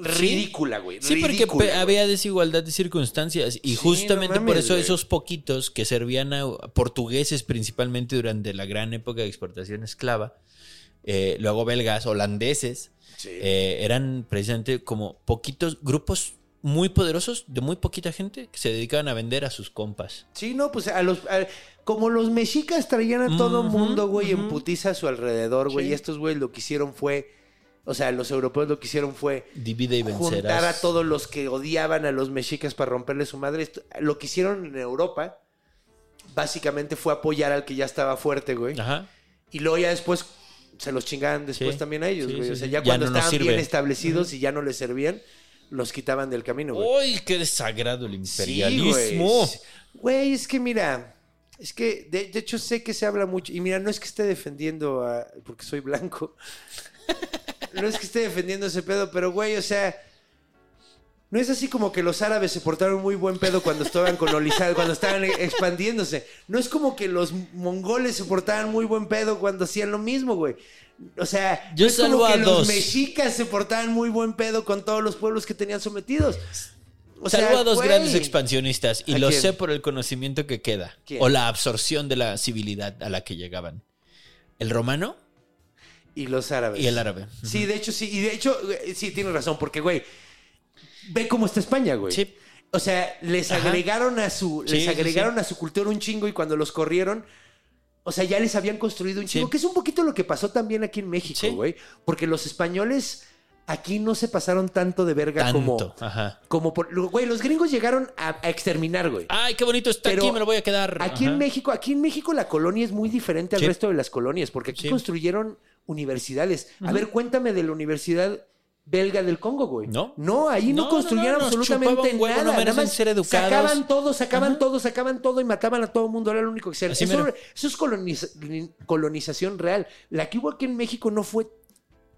ridícula, güey. Sí, porque ridícula, pe- güey. había desigualdad de circunstancias y Sí, justamente no por eso güey. esos poquitos que servían a portugueses principalmente durante la gran época de exportación esclava, eh, luego belgas, holandeses, Sí. eh, eran precisamente como poquitos grupos muy poderosos, de muy poquita gente, que se dedicaban a vender a sus compas. Sí, no, pues a los. a- como los mexicas traían a todo Ujú, mundo, güey, en ujú. putiza a su alrededor, güey. Sí. Y estos, güey, lo que hicieron fue. O sea, los europeos lo que hicieron fue. Divide y vencerás. juntar a todos los que odiaban a los mexicas para romperle su madre. Esto- lo que hicieron en Europa, básicamente fue apoyar al que ya estaba fuerte, güey. Ajá. Y luego ya después se los chingaban después Sí. también a ellos, Sí, güey. o sea, sí. ya Ya cuando no estaban bien establecidos y ya no les servían, los quitaban del camino, güey. ¡Uy, qué desagrado el imperialismo! güey. Güey, es que mira, es que de, de hecho sé que se habla mucho. Y mira, no es que esté defendiendo a. porque soy blanco. No es que esté defendiendo ese pedo, pero güey, o sea. No es así como que los árabes se portaron muy buen pedo cuando estaban colonizados, cuando estaban expandiéndose. No es como que los mongoles se portaban muy buen pedo cuando hacían lo mismo, güey. O sea, Yo no es como que los mexicas se portaban muy buen pedo con todos los pueblos que tenían sometidos. O Salvo sea, a dos güey. grandes expansionistas y ¿A lo quién? sé por el conocimiento que queda ¿Quién? o la absorción de la civilidad a la que llegaban. El romano Y los árabes. y el árabe. Sí, de hecho, sí. Y de hecho, eh, sí, tienes razón, porque, güey, ve cómo está España, güey. Sí. O sea, les Ajá. agregaron a su, Sí, les sí, agregaron a su cultura un chingo y cuando los corrieron, o sea, ya les habían construido un chingo, Sí. que es un poquito lo que pasó también aquí en México, güey. Porque los españoles aquí no se pasaron tanto de verga Tanto. como, Ajá. como por, güey, los gringos llegaron a, a exterminar, güey. Ay, qué bonito está Pero aquí, me lo voy a quedar. Aquí Ajá. en México, aquí en México la colonia es muy diferente al resto de las colonias, porque aquí construyeron universidades. A ver, cuéntame de la universidad belga del Congo, güey. No. No, ahí no, No, no, construyeron no, nos absolutamente huevo, nada. no Nada más ser educados. sacaban todo, sacaban todo, sacaban todo y mataban a todo el mundo. Era lo único que. Así Eso, eso es coloniza- colonización real. La que hubo aquí en México no fue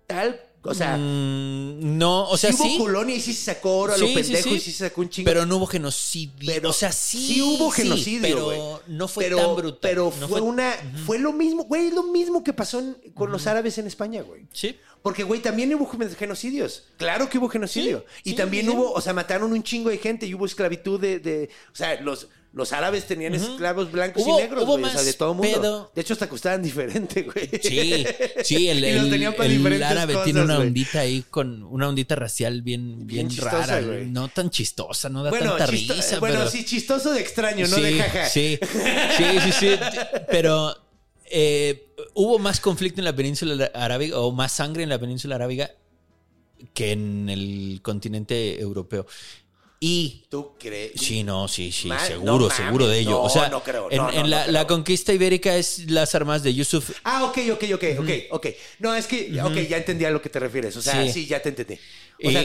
tal. O sea, Mm, no, o sea, sí hubo sí. colonia y sí se sacó oro a Sí, sí, pendejo sí. y sí se sacó un chingo. Pero no hubo genocidio. Pero o sea, sí. sí hubo genocidio, pero no fue pero, tan brutal. Pero No fue, una. Fue lo mismo, güey, es lo mismo que pasó en- con los árabes en España, güey. Sí. Porque, güey, también hubo genocidios. Claro que hubo genocidio. Y también hubo, o sea, mataron un chingo de gente y hubo esclavitud de. de- o sea, los. Los árabes tenían esclavos blancos Hubo- y negros, güey. O sea, de todo mundo. pedo. De hecho, hasta costaban diferente, güey. Sí, sí, el, el- el diferentes árabe cosas, tiene una ondita ahí con una ondita racial bien, Bien bien, chistosa, rara. güey. No tan chistosa, no da Bueno, tanta risa. bueno pero... sí, chistoso de extraño, no sí, de jaja. Sí, sí, sí, sí. Pero eh, hubo más conflicto en la península arábiga o más sangre en la península arábiga que en el continente europeo. Y ¿Tú crees? Sí, no, sí, sí, seguro, no seguro de ello. no, o sea, no creo, en, la, creo. la conquista ibérica es las armas de Yusuf. Ah, ok, ok, ok, ok, ok. No, es que, ok, ya entendí a lo que te refieres. O sea, sí, Sí. ya te entendí. O sea,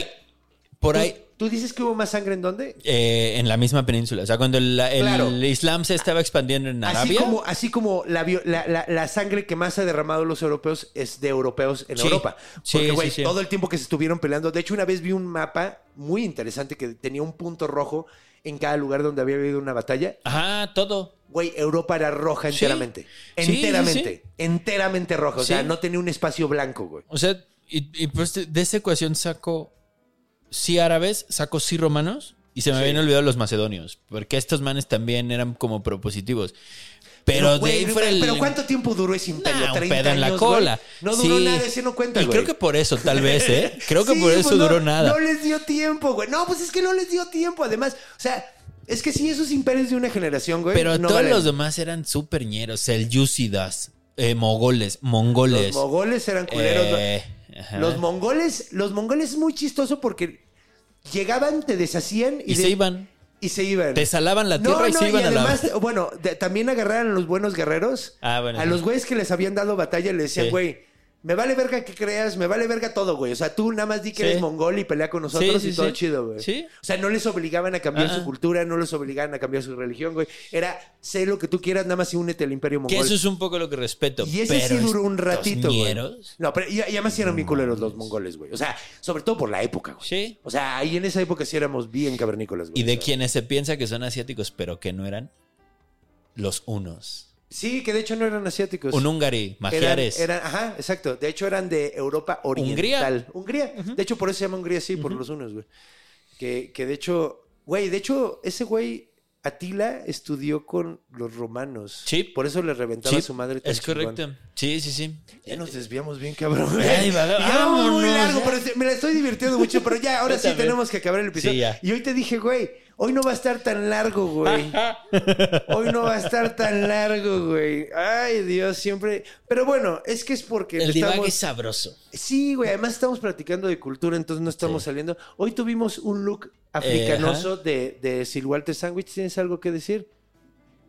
por ¿tú, ahí, ¿tú dices que hubo más sangre en dónde? eh, en la misma península. O sea, cuando el, el Claro. Islam se estaba expandiendo en Así Arabia. como, así como la, la, la- la sangre que más ha derramado los europeos es de europeos en Sí. Europa. Porque, güey, sí, sí. todo el tiempo que se estuvieron peleando. De hecho, una vez vi un mapa muy interesante que tenía un punto rojo en cada lugar donde había habido una batalla. Ajá, todo. Güey, Europa era roja enteramente. Enteramente. Enteramente roja. O sea, no tenía un espacio blanco, güey. O sea, y, y pues de, de esa ecuación saco sí árabes, saco sí romanos y se me Sí. habían olvidado los macedonios. Porque estos manes también eran como propositivos. Pero, de güey, fuera el. pero ¿cuánto tiempo duró ese imperio? Nah, un 30 pedo en la años, cola. güey. No duró Sí. nada, ese no cuenta, Y güey. creo que por eso, tal vez, ¿eh? Creo que Sí, por eso pues no- duró nada. No les dio tiempo, güey. No, pues es que no les dio tiempo. Además, o sea, es que sí, esos imperios de una generación, güey. Pero no todos valen. los demás eran súper ñeros. El Yusidas, eh, mogoles, mongoles. Los mongoles eran culeros. ¿no? Ajá. Los mongoles, los mongoles es muy chistoso porque llegaban, te deshacían y, y de- se iban. Y se iban. Te salaban la No, tierra y no, se iban y a la. además, bueno, de- también agarraron a los buenos guerreros. Ah, bueno, A sí. los güeyes que les habían dado batalla le decían, Sí. güey, me vale verga que creas, me vale verga todo, güey. O sea, tú nada más di que Sí. eres mongol y pelea con nosotros Sí, sí, y todo chido, güey. Sí. O sea, no les obligaban a cambiar su cultura, no les obligaban a cambiar su religión, güey. Era, sé lo que tú quieras, nada más y únete al imperio mongol. Que eso es un poco lo que respeto. Y ese sí duró un ratito, güey. No, pero y, y además eran bien culeros los mongoles, güey. O sea, sobre todo por la época, güey. Sí. O sea, ahí en esa época sí éramos bien cavernícolas, güey. Y O de sea, quienes se piensa que son asiáticos, pero que no eran, los unos. Sí, que de hecho no eran asiáticos. Un húngari, Eran, magiares. eran- ajá, exacto. De hecho, eran de Europa Oriental. Hungría. De hecho, por eso se llama Hungría, sí, por los unos, güey. Que, que de hecho, güey, de hecho, ese güey, Atila estudió con los romanos. Sí. Por eso le reventaba Sí, a su madre. tan Es chingón. correcto. Sí, sí, sí. Ya nos desviamos bien, cabrón. Ay, va- Ya vamos muy vámonos, largo, ya. pero me la estoy divirtiendo mucho. Pero ya, ahora Yo sí también. tenemos que acabar el episodio. Sí, ya. Y hoy te dije, güey, hoy no va a estar tan largo, güey. Hoy no va a estar tan largo, güey. Ay, Dios, siempre. Pero bueno, es que es porque El estamos. es sabroso. Sí, güey, además estamos platicando de cultura, entonces no estamos saliendo. Hoy tuvimos un look africanoso de, de Sir Walter Sandwich. ¿Tienes algo que decir?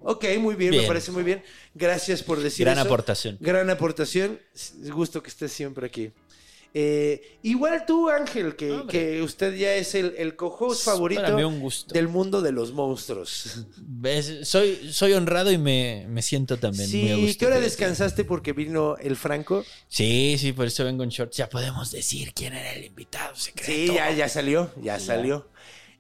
Ok, muy bien, me parece muy bien. Gracias por decir Gran eso. aportación. Gran aportación. Es gusto que estés siempre aquí. Eh, igual tú, Ángel, que, usted ya es el, el co-host favorito del mundo de los monstruos. ¿Ves? Soy, soy honrado y me, me siento también muy a Sí, gusto. ¿qué hora descansaste porque vino el Franco? Sí, sí, por eso vengo en shorts. Ya podemos decir quién era el invitado secreto. Sí, ya, ya salió, ya salió.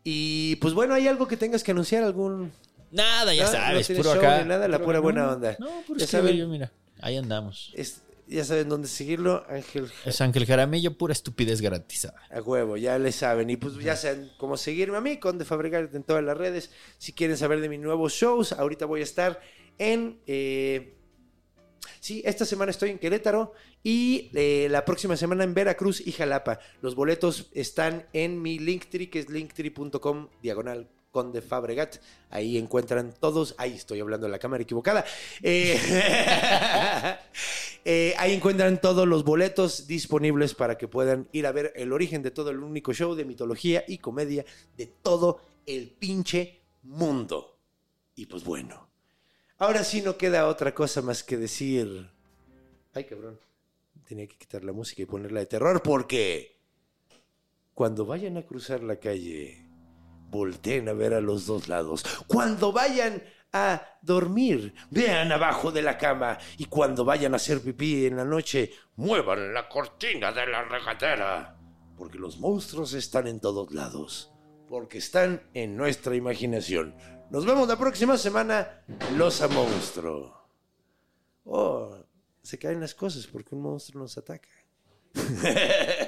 Y pues bueno, ¿hay algo que tengas que anunciar? ¿Algún...? Nada, ya No, no sabes, tienes puro show acá. nada, la pura buena No, onda. No, puro Ya escribo saben. yo, mira. Ahí andamos. Es- ya saben dónde seguirlo, Ángel Es Ángel Jaramillo, pura estupidez garantizada. A huevo, ya le saben. Y pues ya saben cómo seguirme a mí, Conde Fabregat en todas las redes. Si quieren saber de mis nuevos shows, ahorita voy a estar en... eh, sí, esta semana estoy en Querétaro y eh, la próxima semana en Veracruz y Jalapa. Los boletos están en mi Linktree, que es linktree.com diagonal Conde Fabregat. Ahí encuentran todos. Ahí estoy hablando de la cámara equivocada. Eh, eh, ahí encuentran todos los boletos disponibles para que puedan ir a ver el origen de todo el único show de mitología y comedia de todo el pinche mundo. Y pues bueno, ahora sí no queda otra cosa más que decir. Ay, cabrón. Tenía que quitar la música y ponerla de terror porque cuando vayan a cruzar la calle, volteen a ver a los dos lados. Cuando vayan a dormir, vean abajo de la cama. Y cuando vayan a hacer pipí en la noche, muevan la cortina de la regatera. Porque los monstruos están en todos lados. Porque están en nuestra imaginación. Nos vemos la próxima semana, Los a Monstruo. Oh, se caen las cosas porque un monstruo nos ataca.